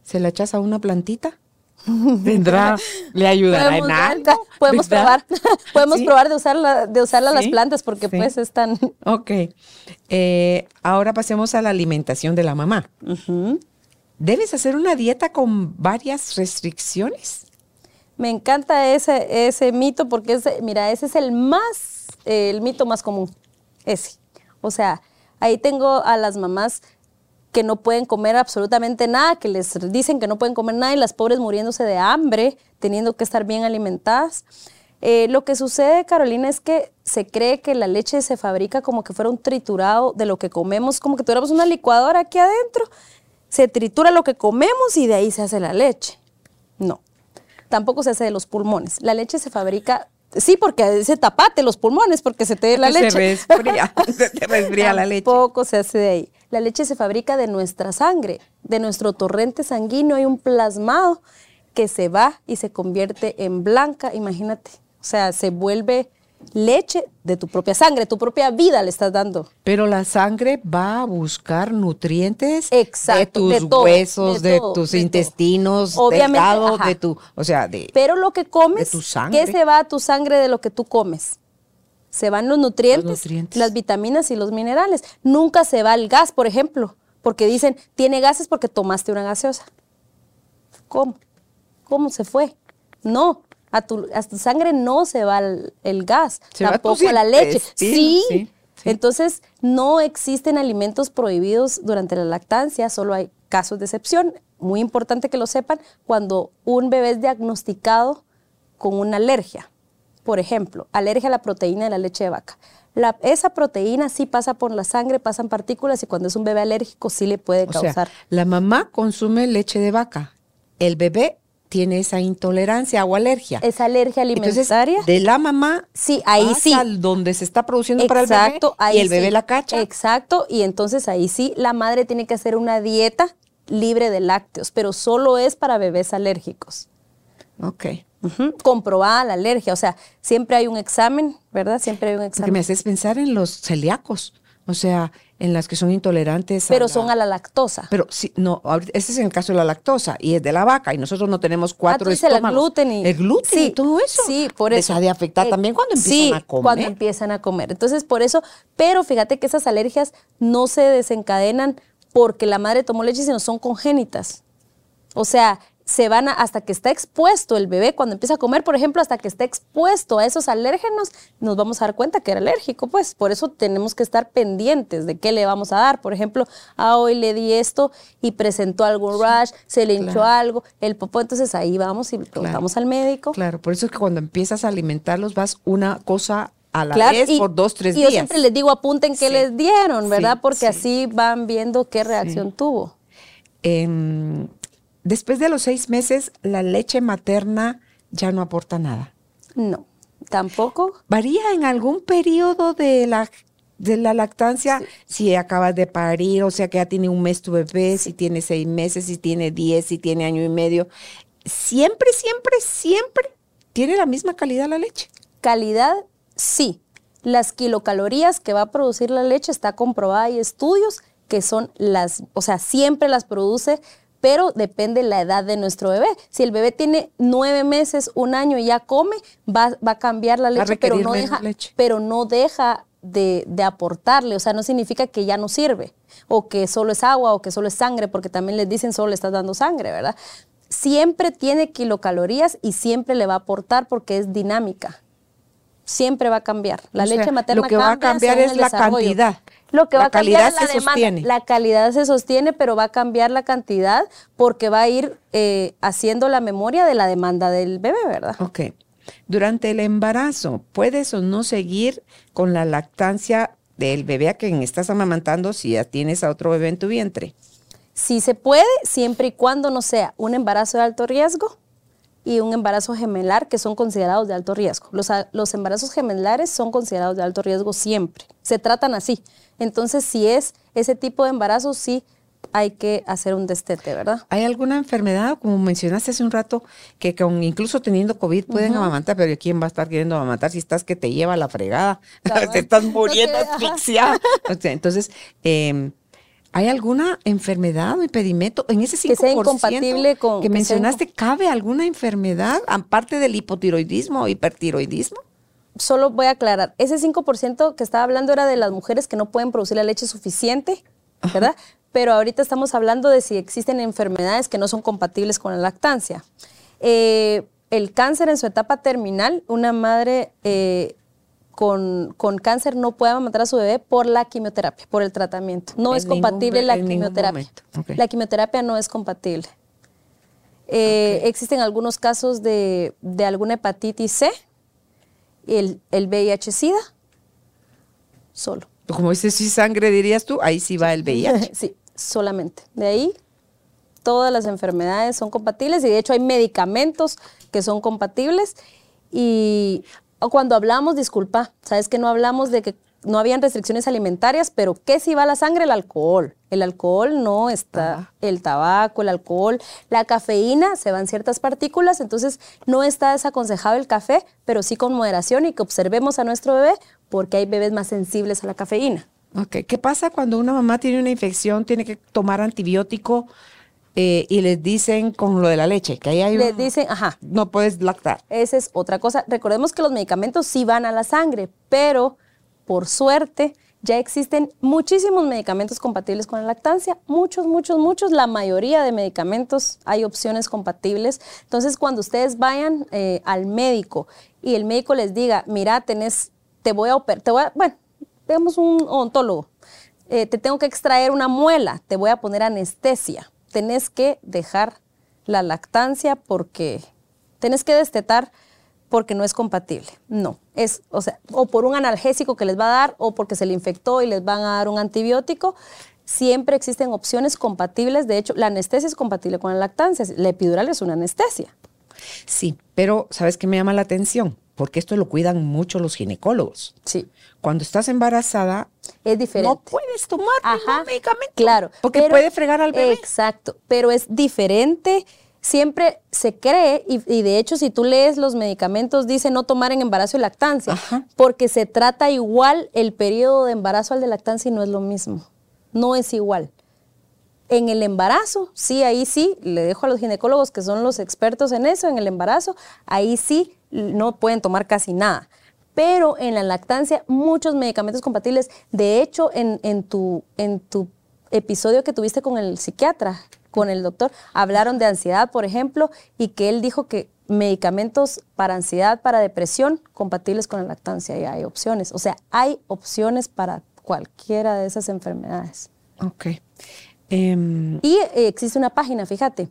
¿se la echas a una plantita? Vendrá, le ayudará en algo. podemos ¿verdad? probar, podemos Sí. probar de usarla, de usarla las plantas porque sí. pues están Ok. Eh, ahora pasemos a la alimentación de la mamá. ¿Debes hacer una dieta con varias restricciones? Me encanta ese, ese mito porque ese, mira, ese es el más, eh, el mito más común, ese. O sea, ahí tengo a las mamás que no pueden comer absolutamente nada, que les dicen que no pueden comer nada y las pobres muriéndose de hambre, teniendo que estar bien alimentadas. Eh, lo que sucede, Carolina, es que se cree que la leche se fabrica como que fuera un triturado de lo que comemos, como que tuviéramos una licuadora aquí adentro. Se tritura lo que comemos y de ahí se hace la leche. No, tampoco se hace de los pulmones. La leche se fabrica, sí, porque se tapate los pulmones porque se te dé la Se leche. resfría, se te resfría la leche. Tampoco se hace de ahí. La leche se fabrica de nuestra sangre, de nuestro torrente sanguíneo. Hay un plasmado que se va y se convierte en blanca, imagínate. O sea, se vuelve leche de tu propia sangre, tu propia vida le estás dando. Pero la sangre va a buscar nutrientes Exacto, de de tus todo, huesos, de de, tus de intestinos, Obviamente, delgado, de tu, o sea, de Pero lo que comes, de tu sangre. ¿qué se va a tu sangre de lo que tú comes? Se van los nutrientes, Los nutrientes. las vitaminas y los minerales. Nunca se va el gas, por ejemplo, porque dicen, tiene gases porque tomaste una gaseosa. ¿Cómo? ¿Cómo se fue? No, a tu, a tu sangre no se va el, el gas, Se va tampoco tus la leche. sí, sí. Entonces, no existen alimentos prohibidos durante la lactancia, solo hay casos de excepción. Muy importante que lo sepan, cuando un bebé es diagnosticado con una alergia. Por ejemplo, alergia a la proteína de la leche de vaca. La- esa proteína sí pasa por la sangre, pasan partículas y cuando es un bebé alérgico sí le puede O sea, causar. la mamá consume leche de vaca. El bebé tiene esa intolerancia o alergia. esa alergia Entonces, alimentaria. de la mamá Sí, ahí sí. hasta donde se está produciendo para el bebé ahí y el bebé sí. la cacha. Exacto, y entonces ahí sí la madre tiene que hacer una dieta libre de lácteos, pero solo es para bebés alérgicos. Ok. Comprobada la alergia, o sea, siempre hay un examen, ¿verdad? Siempre hay un Porque examen. me haces pensar en los celíacos, o sea, en las que son intolerantes. Pero la- son a la lactosa. Pero sí, no, ese es en el caso de la lactosa y es de la vaca y nosotros no tenemos Ah, cuatro tú dices el estómagos. gluten y El gluten sí, y todo eso. Sí, por eso. Ha de afectar Eh, también cuando empiezan sí, a comer. cuando empiezan a comer. Entonces, por eso, pero fíjate que esas alergias no se desencadenan porque la madre tomó leche, sino son congénitas. O sea, se van a- hasta que está expuesto el bebé, cuando empieza a comer, por ejemplo, hasta que está expuesto a esos alérgenos, nos vamos a dar cuenta que era alérgico, pues por eso tenemos que estar pendientes de qué le vamos a dar. Por ejemplo, ah, hoy le di esto y presentó algún rash, se le hinchó claro. algo, el popó, entonces ahí vamos y preguntamos al médico. Claro, por eso es que cuando empiezas a alimentarlos vas una cosa a la Claro, vez y- por dos, tres y días. yo siempre les digo, apunten qué Sí. les dieron, ¿verdad? Porque sí. así van viendo qué reacción tuvo. Em, después de los seis meses, la leche materna ya no aporta nada. No, tampoco. ¿Varía en algún periodo de la, de la lactancia? Si acabas de parir, o sea que ya tiene un mes tu bebé, si tiene seis meses, si tiene diez, si tiene año y medio. Siempre, siempre, siempre tiene la misma calidad la leche. Calidad, sí. Las kilocalorías que va a producir la leche está comprobada, hay estudios que son las, o sea, siempre las produce, pero depende la edad de nuestro bebé. Si el bebé tiene nueve meses, un año y ya come, va, va a cambiar la leche, pero no deja, leche. pero no deja de, de aportarle, o sea, no significa que ya no sirve, o que solo es agua, o que solo es sangre, porque también les dicen solo le estás dando sangre, ¿verdad? Siempre tiene kilocalorías y siempre le va a aportar porque es dinámica. Siempre va a cambiar. La O sea, leche materna Lo que va a cambia cambiar es la desarrollo. cantidad. Lo que La va a cambiar calidad es la se demanda. sostiene. La calidad se sostiene, pero va a cambiar la cantidad porque va a ir eh, haciendo la memoria de la demanda del bebé, ¿verdad? Ok. Durante el embarazo, ¿puedes o no seguir con la lactancia del bebé a quien estás amamantando si ya tienes a otro bebé en tu vientre? Sí se puede, siempre y cuando no sea un embarazo de alto riesgo y un embarazo gemelar que son considerados de alto riesgo. Los, los embarazos gemelares son considerados de alto riesgo siempre. Se tratan así. Entonces, si es ese tipo de embarazo, sí hay que hacer un destete, ¿verdad? ¿Hay alguna enfermedad, como mencionaste hace un rato, que con incluso teniendo COVID pueden amamantar? Pero ¿quién va a estar queriendo amamantar si estás que te lleva la fregada? Te estás muriendo asfixiada. Entonces, eh, ¿hay alguna enfermedad o impedimento en ese 5% Que sea incompatible con- que mencionaste? ¿Cabe alguna enfermedad aparte del hipotiroidismo o hipertiroidismo? Solo voy a aclarar, ese 5% que estaba hablando era de las mujeres que no pueden producir la leche suficiente, ¿verdad? Pero ahorita estamos hablando de si existen enfermedades que no son compatibles con la lactancia. Eh, el cáncer en su etapa terminal, una madre eh, con, con cáncer no puede amamantar a su bebé por la quimioterapia, por el tratamiento. No En es ningún compatible la quimioterapia. La quimioterapia no es compatible. Eh, Existen algunos casos de, de alguna hepatitis C, el, el VIH-Sida, solo. Como dices, si sangre dirías tú, ahí sí va el VIH. Sí, solamente. De ahí, todas las enfermedades son compatibles y de hecho hay medicamentos que son compatibles. Y cuando hablamos, disculpa, sabes que no hablamos de que no habían restricciones alimentarias, pero ¿qué si va a la sangre? El alcohol. El alcohol no está, el tabaco, el alcohol, la cafeína, se van ciertas partículas, entonces no está desaconsejado el café, pero sí con moderación y que observemos a nuestro bebé porque hay bebés más sensibles a la cafeína. Ok, ¿qué pasa cuando una mamá tiene una infección, tiene que tomar antibiótico eh, y les dicen con lo de la leche, que ahí hay Les un- dicen, ajá, no puedes lactar? Esa es otra cosa. Recordemos que los medicamentos sí van a la sangre, pero por suerte ya existen muchísimos medicamentos compatibles con la lactancia, muchos, muchos, muchos. La mayoría de medicamentos hay opciones compatibles. Entonces, cuando ustedes vayan eh, al médico y el médico les diga, mira, tenés, te voy a operar, te voy a, bueno, veamos un odontólogo, eh, te tengo que extraer una muela, te voy a poner anestesia, tenés que dejar la lactancia porque tenés que destetar porque no es compatible. No, es, o sea, o por un analgésico que les va a dar o porque se le infectó y les van a dar un antibiótico. Siempre existen opciones compatibles. De hecho, la anestesia es compatible con la lactancia. La epidural es una anestesia. Sí, pero ¿sabes qué me llama la atención? Porque esto lo cuidan mucho los ginecólogos. Sí. Cuando estás embarazada, Es diferente. no puedes tomar ningún medicamento. Claro. Porque pero- puede fregar al bebé. Exacto. Pero es diferente. Siempre se cree, y, y de hecho, si tú lees los medicamentos, dice no tomar en embarazo y lactancia, Ajá. porque se trata igual el periodo de embarazo al de lactancia y no es lo mismo. No es igual. En el embarazo, sí, ahí sí, le dejo a los ginecólogos que son los expertos en eso, en el embarazo, ahí sí no pueden tomar casi nada. Pero en la lactancia, muchos medicamentos compatibles. De hecho, en, en tu, en tu episodio que tuviste con el psiquiatra, con el doctor, hablaron de ansiedad, por ejemplo, y que él dijo que medicamentos para ansiedad, para depresión, compatibles con la lactancia, y hay opciones. O sea, hay opciones para cualquiera de esas enfermedades. Ok. Em, Y eh, existe una página, fíjate,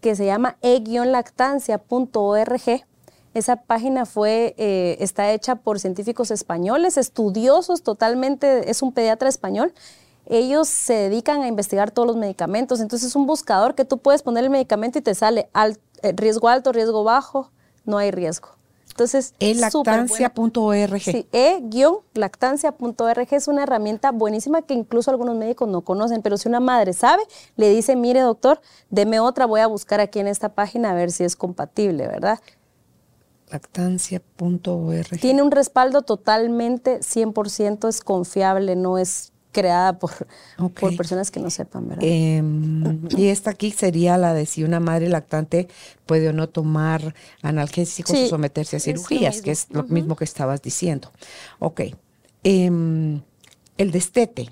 que se llama e-lactancia.org. Esa página fue, eh, está hecha por científicos españoles, estudiosos totalmente, es un pediatra español. Ellos se dedican a investigar todos los medicamentos. Entonces es un buscador que tú puedes poner el medicamento y te sale al- eh, riesgo alto, riesgo bajo, no hay riesgo. Entonces, elactancia.org. Sí, e-lactancia.org es una herramienta buenísima que incluso algunos médicos no conocen, pero si una madre sabe, le dice, mire doctor, deme otra, voy a buscar aquí en esta página a ver si es compatible, ¿verdad? Lactancia.org. Tiene un respaldo totalmente 100%, es confiable, no es creada por, por personas que no sepan, ¿verdad? Em, y esta aquí sería la de si una madre lactante puede o no tomar analgésicos Sí, o someterse a es cirugías, que es lo mismo que estabas diciendo. Ok. Em, el destete.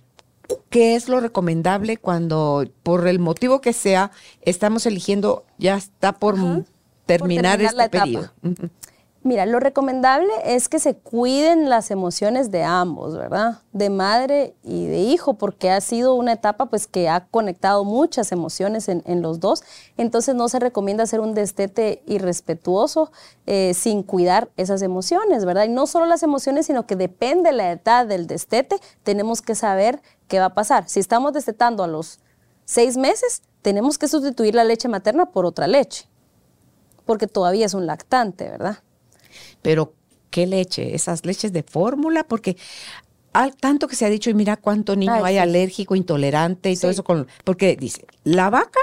¿Qué es lo recomendable cuando, por el motivo que sea, estamos eligiendo, ya está por Ajá, por terminar terminar este periodo? Mira, lo recomendable es que se cuiden las emociones de ambos, ¿verdad? De madre y de hijo, porque ha sido una etapa pues que ha conectado muchas emociones en, los dos. Entonces no se recomienda hacer un destete irrespetuoso eh, sin cuidar esas emociones, ¿verdad? Y no solo las emociones, sino que depende de la edad del destete, tenemos que saber qué va a pasar. Si estamos destetando a los seis meses, tenemos que sustituir la leche materna por otra leche, porque todavía es un lactante, ¿verdad? Pero, ¿qué leche? Esas leches de fórmula, porque al tanto que se ha dicho, y mira cuánto niño hay alérgico, intolerante y todo eso, con, porque dice, la vaca,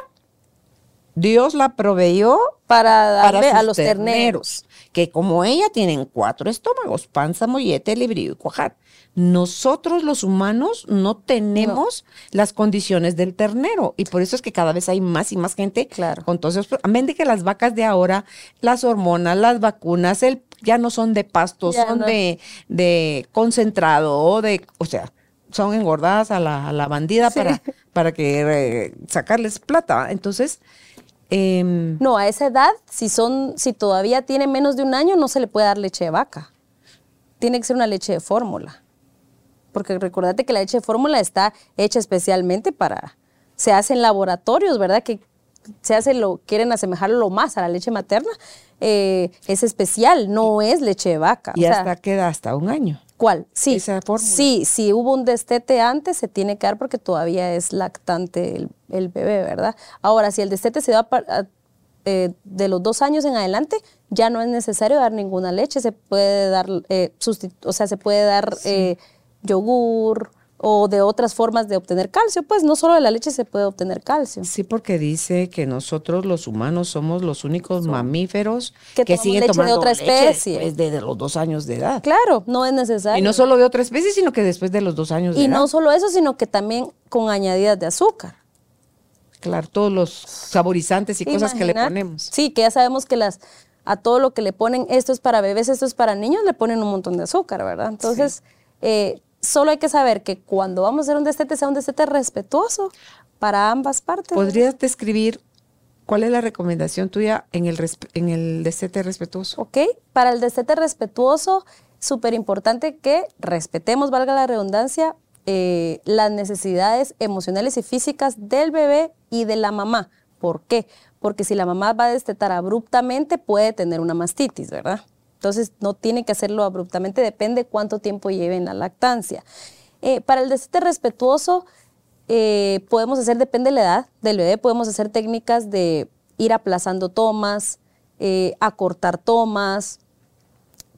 Dios la proveyó para darle a los terneros. que como ella tienen cuatro estómagos, panza, mollete, librillo y cuajar. Nosotros los humanos no tenemos las condiciones del ternero y por eso es que cada vez hay más y más gente claro. con todos esos. Amén de que las vacas de ahora, las hormonas, las vacunas, el ya no son de pasto, son de, de concentrado o de, o sea, son engordadas a la, a la bandida para, para que eh, sacarles plata. Entonces, em, no, a esa edad, si son, si todavía tiene menos de un año, no se le puede dar leche de vaca. Tiene que ser una leche de fórmula. Porque recordate que la leche de fórmula está hecha especialmente para, se hace en laboratorios, ¿verdad? Que se hace lo, quieren asemejarlo lo más a la leche materna, eh, es especial, no es leche de vaca. Y hasta queda hasta un año. ¿Cuál? Sí. Sí, si hubo un destete antes, se tiene que dar porque todavía es lactante el, bebé, ¿verdad? Ahora, si el destete se da eh, de los dos años en adelante, ya no es necesario dar ninguna leche, se puede dar, eh, o sea, se puede dar yogur, o de otras formas de obtener calcio, pues no solo de la leche se puede obtener calcio. Sí, porque dice que nosotros los humanos somos los únicos mamíferos que, siguen leche tomando de otra especie desde los dos años de edad. Claro, no es necesario. Y no solo de otra especie, sino que después de los dos años de edad. Y no solo eso, sino que también con añadidas de azúcar. Claro, todos los saborizantes y cosas que le ponemos. Sí, que ya sabemos que las a todo lo que le ponen, esto es para bebés, esto es para niños, le ponen un montón de azúcar, ¿verdad? Entonces, eh, solo hay que saber que cuando vamos a hacer un destete, sea un destete respetuoso para ambas partes. ¿Podrías describir cuál es la recomendación tuya en el, en el destete respetuoso? Ok, para el destete respetuoso, súper importante que respetemos, valga la redundancia, eh, las necesidades emocionales y físicas del bebé y de la mamá. ¿Por qué? Porque si la mamá va a destetar abruptamente, puede tener una mastitis, ¿verdad? Entonces, no tiene que hacerlo abruptamente, depende cuánto tiempo lleve en la lactancia. Eh, para el destete respetuoso, eh, podemos hacer, depende de la edad del bebé, podemos hacer técnicas de ir aplazando tomas, eh, acortar tomas,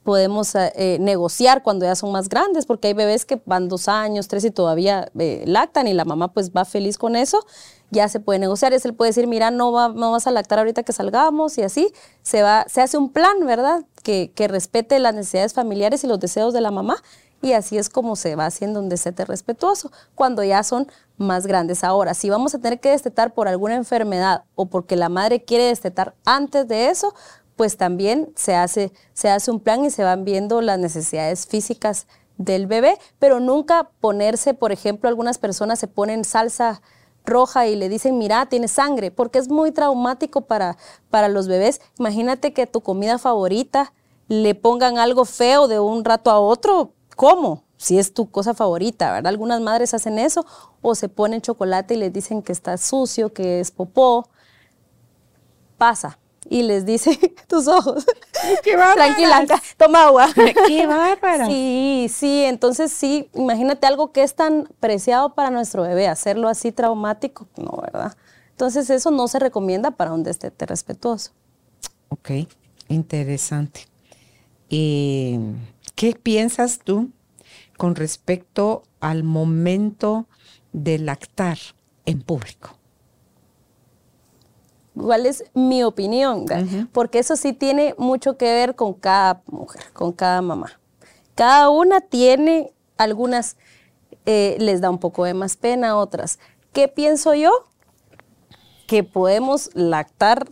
podemos negociar cuando ya son más grandes, porque hay bebés que van dos años, tres y todavía lactan y la mamá pues va feliz con eso ya se puede negociar, es él puede decir, mira, no, va, no vas a lactar ahorita que salgamos y así, se, va, se hace un plan, ¿verdad? Que, que respete las necesidades familiares y los deseos de la mamá y así es como se va haciendo un destete respetuoso, cuando ya son más grandes. Ahora, si vamos a tener que destetar por alguna enfermedad o porque la madre quiere destetar antes de eso, pues también se hace, se hace un plan y se van viendo las necesidades físicas del bebé, pero nunca ponerse, por ejemplo, algunas personas se ponen salsa roja y le dicen, mira, tiene sangre, porque es muy traumático para, para los bebés. Imagínate que tu comida favorita le pongan algo feo de un rato a otro, ¿cómo? Si es tu cosa favorita, ¿verdad? Algunas madres hacen eso o se ponen chocolate y les dicen que está sucio, que es popó. Pasa, y les dice tus ojos. ¡Qué Tranquila, toma agua. ¡Qué bárbara! Sí, sí, entonces sí, imagínate algo que es tan preciado para nuestro bebé, hacerlo así traumático, no, ¿verdad? Entonces eso no se recomienda para un destete respetuoso. Ok, interesante. ¿Y qué piensas tú con respecto al momento de lactar en público? Cuál es mi opinión, porque eso sí tiene mucho que ver con cada mujer, con cada mamá. Cada una tiene algunas, eh, les da un poco de más pena, otras. ¿Qué pienso yo? Que podemos lactar,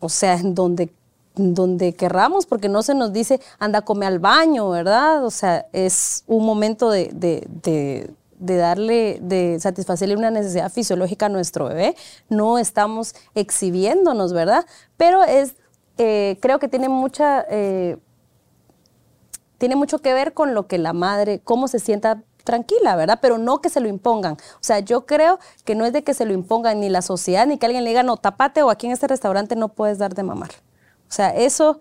o sea, en donde, donde querramos, porque no se nos dice, anda, come al baño, ¿verdad? O sea, es un momento de de darle, de satisfacerle una necesidad fisiológica a nuestro bebé. No estamos exhibiéndonos, ¿verdad? Pero es, eh, creo que tiene mucha, eh, tiene mucho que ver con lo que la madre, cómo se sienta tranquila, ¿verdad? Pero no que se lo impongan. O sea, yo creo que no es de que se lo impongan ni la sociedad, ni que alguien le diga, no, tapate o aquí en este restaurante no puedes dar de mamar. O sea, eso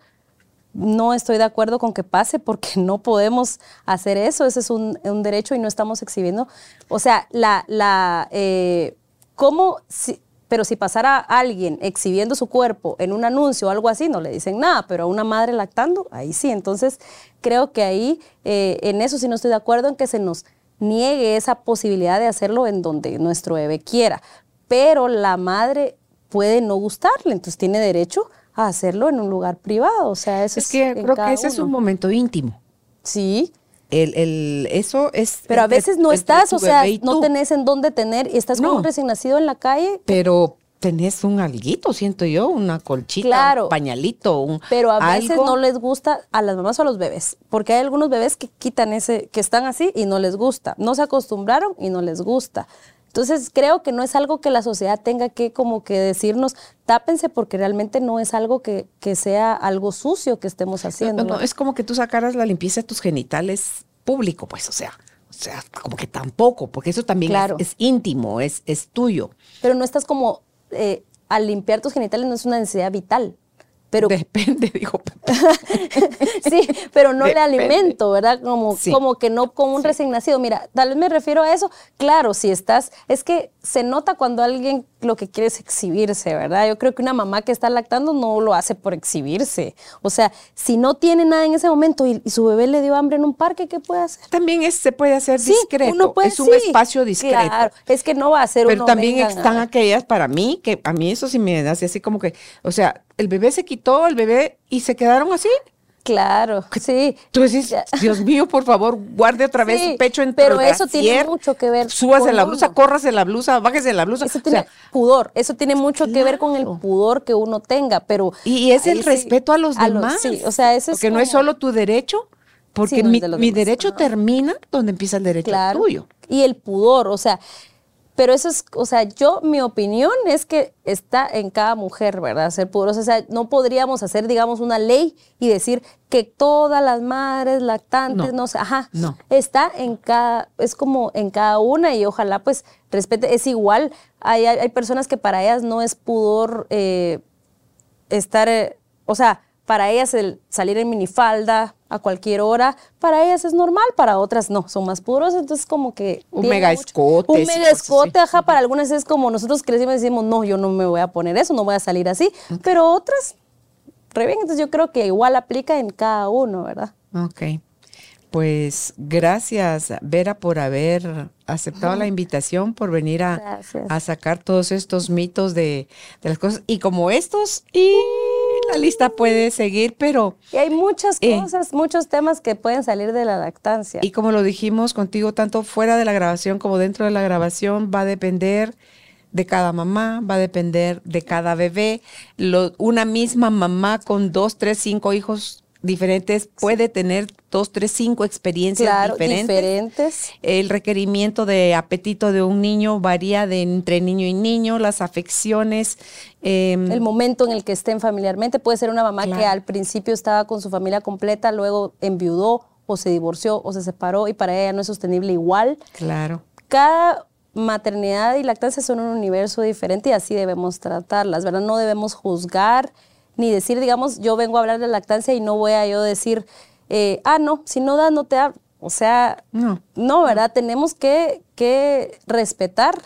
no estoy de acuerdo con que pase porque no podemos hacer eso. Ese es un, derecho y no estamos exhibiendo. O sea, la, la, eh, ¿cómo? Si, pero si pasara alguien exhibiendo su cuerpo en un anuncio o algo así, no le dicen nada, pero a una madre lactando, ahí sí. Entonces, creo que ahí, eh, en eso sí no estoy de acuerdo en que se nos niegue esa posibilidad de hacerlo en donde nuestro bebé quiera. Pero la madre puede no gustarle, entonces tiene derecho a hacerlo en un lugar privado. O sea, eso es, que creo que ese es un momento íntimo. Sí. El, el, eso es. Pero a veces no estás, o sea, no tenés en dónde tener, y estás como un recién nacido en la calle. Pero tenés un alguito, siento yo, una colchita, un pañalito, un. Pero a veces no les gusta a las mamás o a los bebés, porque hay algunos bebés que quitan ese, que están así y no les gusta. No se acostumbraron y no les gusta. Entonces creo que no es algo que la sociedad tenga que como que decirnos, tápense porque realmente no es algo que, sea algo sucio que estemos haciendo. No, es como que tú sacaras la limpieza de tus genitales público, pues, o sea, o sea, como que tampoco, porque eso también es, íntimo, es, es tuyo. Pero no estás como, eh, al limpiar tus genitales no es una necesidad vital. Pero, Depende, dijo sí, pero no le alimento, ¿verdad? Como, como que no como un recién nacido. Mira, tal vez me refiero a eso. Claro, si estás, es que se nota cuando alguien lo que quiere es exhibirse, ¿verdad? Yo creo que una mamá que está lactando no lo hace por exhibirse. O sea, si no tiene nada en ese momento y, su bebé le dio hambre en un parque, ¿qué puede hacer? También es, se puede hacer discreto. Uno puede, es un espacio discreto. Claro, es que no va a ser Pero también están aquellas, para mí, que a mí eso sí me hace así como que, o sea, el bebé se quitó, el bebé, y se quedaron así. Claro, sí. Tú decís, Dios mío, por favor, guarde otra vez su pecho entre Pero eso tiene mucho que ver. Súbase la blusa, córrase la blusa, bájese la blusa. Eso tiene pudor, eso tiene mucho que ver con el pudor que uno tenga, pero. Y es el respeto a los demás. sí, o sea, eso es. Porque no es solo tu derecho, porque mi, derecho termina donde empieza el derecho tuyo. Y el pudor, o sea, pero eso es, o sea, yo, mi opinión es que está en cada mujer, ¿verdad? Ser pudorosa. O sea, no podríamos hacer, digamos, una ley y decir que todas las madres lactantes, no, sé, ajá. No. Está en cada, es como en cada una y ojalá pues respete, es igual. Hay, hay, personas que para ellas no es pudor eh, estar, eh, o sea, para ellas el salir en minifalda a cualquier hora, para ellas es normal, para otras no, son más puros, entonces como que... Un mega escote. Un mega escote, ajá, para algunas es como nosotros crecimos y decimos, no, yo no me voy a poner eso, no voy a salir así, pero otras, re bien, entonces yo creo que igual aplica en cada uno, ¿verdad? Ok. Pues gracias, Vera, por haber aceptado la invitación, por venir a, a sacar todos estos mitos de, de, las cosas. Y como estos, y la lista puede seguir, pero... Y hay muchas eh, cosas, muchos temas que pueden salir de la lactancia. Y como lo dijimos contigo, tanto fuera de la grabación como dentro de la grabación, va a depender de cada mamá, va a depender de cada bebé. una misma mamá con dos, tres, cinco hijos diferentes, puede tener dos, tres, cinco experiencias diferentes. El requerimiento de apetito de un niño varía de entre niño y niño, las afecciones. Em, el momento en el que estén familiarmente. Puede ser una mamá que al principio estaba con su familia completa, luego enviudó o se divorció o se separó y para ella no es sostenible igual. Claro. Cada maternidad y lactancia son un universo diferente y así debemos tratarlas, ¿verdad? No debemos juzgar ni decir, digamos, yo vengo a hablar de lactancia y no voy a yo decir, eh, ah, no, si no da, no te da. O sea, no, no ¿verdad? Tenemos que, que respetar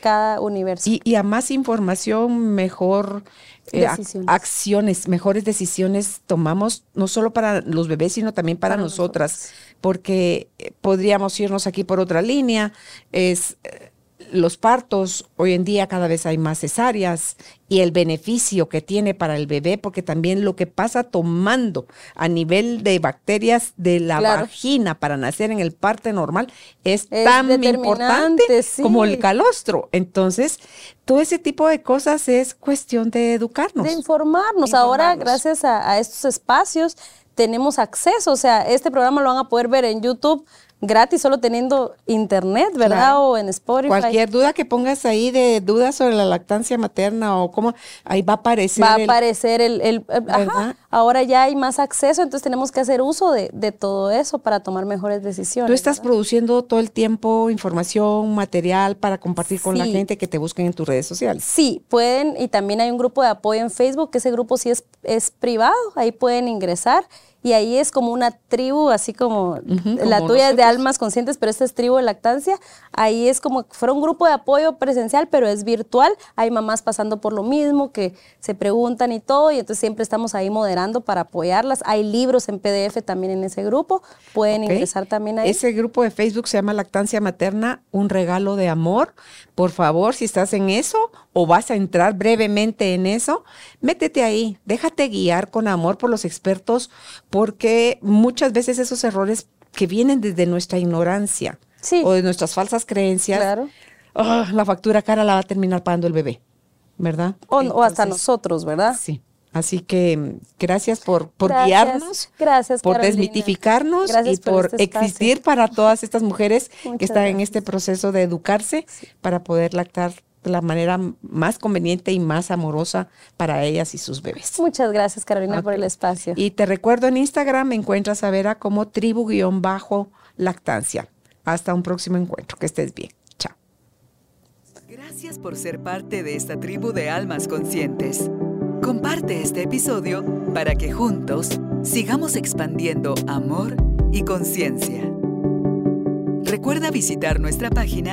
cada universo. Y, a más información, mejor eh, acciones, mejores decisiones tomamos, no solo para los bebés, sino también para, nosotras, porque eh, podríamos irnos aquí por otra línea. Es los partos, hoy en día cada vez hay más cesáreas y el beneficio que tiene para el bebé, porque también lo que pasa tomando a nivel de bacterias de la vagina para nacer en el parte normal es, tan importante como el calostro. Entonces, todo ese tipo de cosas es cuestión de educarnos. De informarnos. Ahora, gracias a, a estos espacios, tenemos acceso. O sea, este programa lo van a poder ver en YouTube gratis solo teniendo internet, ¿verdad? O en Spotify. Cualquier duda que pongas ahí de dudas sobre la lactancia materna o cómo, ahí va a aparecer. Va a aparecer el, el, ajá, ahora ya hay más acceso, entonces tenemos que hacer uso de, de, todo eso para tomar mejores decisiones. Tú estás produciendo todo el tiempo información, material para compartir con la gente que te busquen en tus redes sociales. Sí, pueden, y también hay un grupo de apoyo en Facebook, que ese grupo sí es, es privado, ahí pueden ingresar y ahí es como una tribu, así como la tuya es de almas conscientes, pero esta es tribu de lactancia. Ahí es como que fuera un grupo de apoyo presencial, pero es virtual. Hay mamás pasando por lo mismo, que se preguntan y todo, y entonces siempre estamos ahí moderando para apoyarlas. Hay libros en PDF también en ese grupo, pueden ingresar también ahí. Ese grupo de Facebook se llama Lactancia Materna, un regalo de amor. Por favor, si estás en eso o vas a entrar brevemente en eso, métete ahí, déjate guiar con amor por los expertos porque muchas veces esos errores que vienen desde nuestra ignorancia o de nuestras falsas creencias, ah, la factura cara la va a terminar pagando el bebé, ¿verdad? O, hasta nosotros, ¿verdad? Sí. Así que gracias por, por guiarnos, gracias, por desmitificarnos y por, este existir para todas estas mujeres que están en este proceso de educarse para poder lactar de la manera más conveniente y más amorosa para ellas y sus bebés. Muchas gracias, Carolina, por el espacio. Y te recuerdo en Instagram me encuentras a Vera como tribu-lactancia. Hasta un próximo encuentro. Que estés bien. Chao. Gracias por ser parte de esta tribu de almas conscientes. Comparte este episodio para que juntos sigamos expandiendo amor y conciencia. Recuerda visitar nuestra página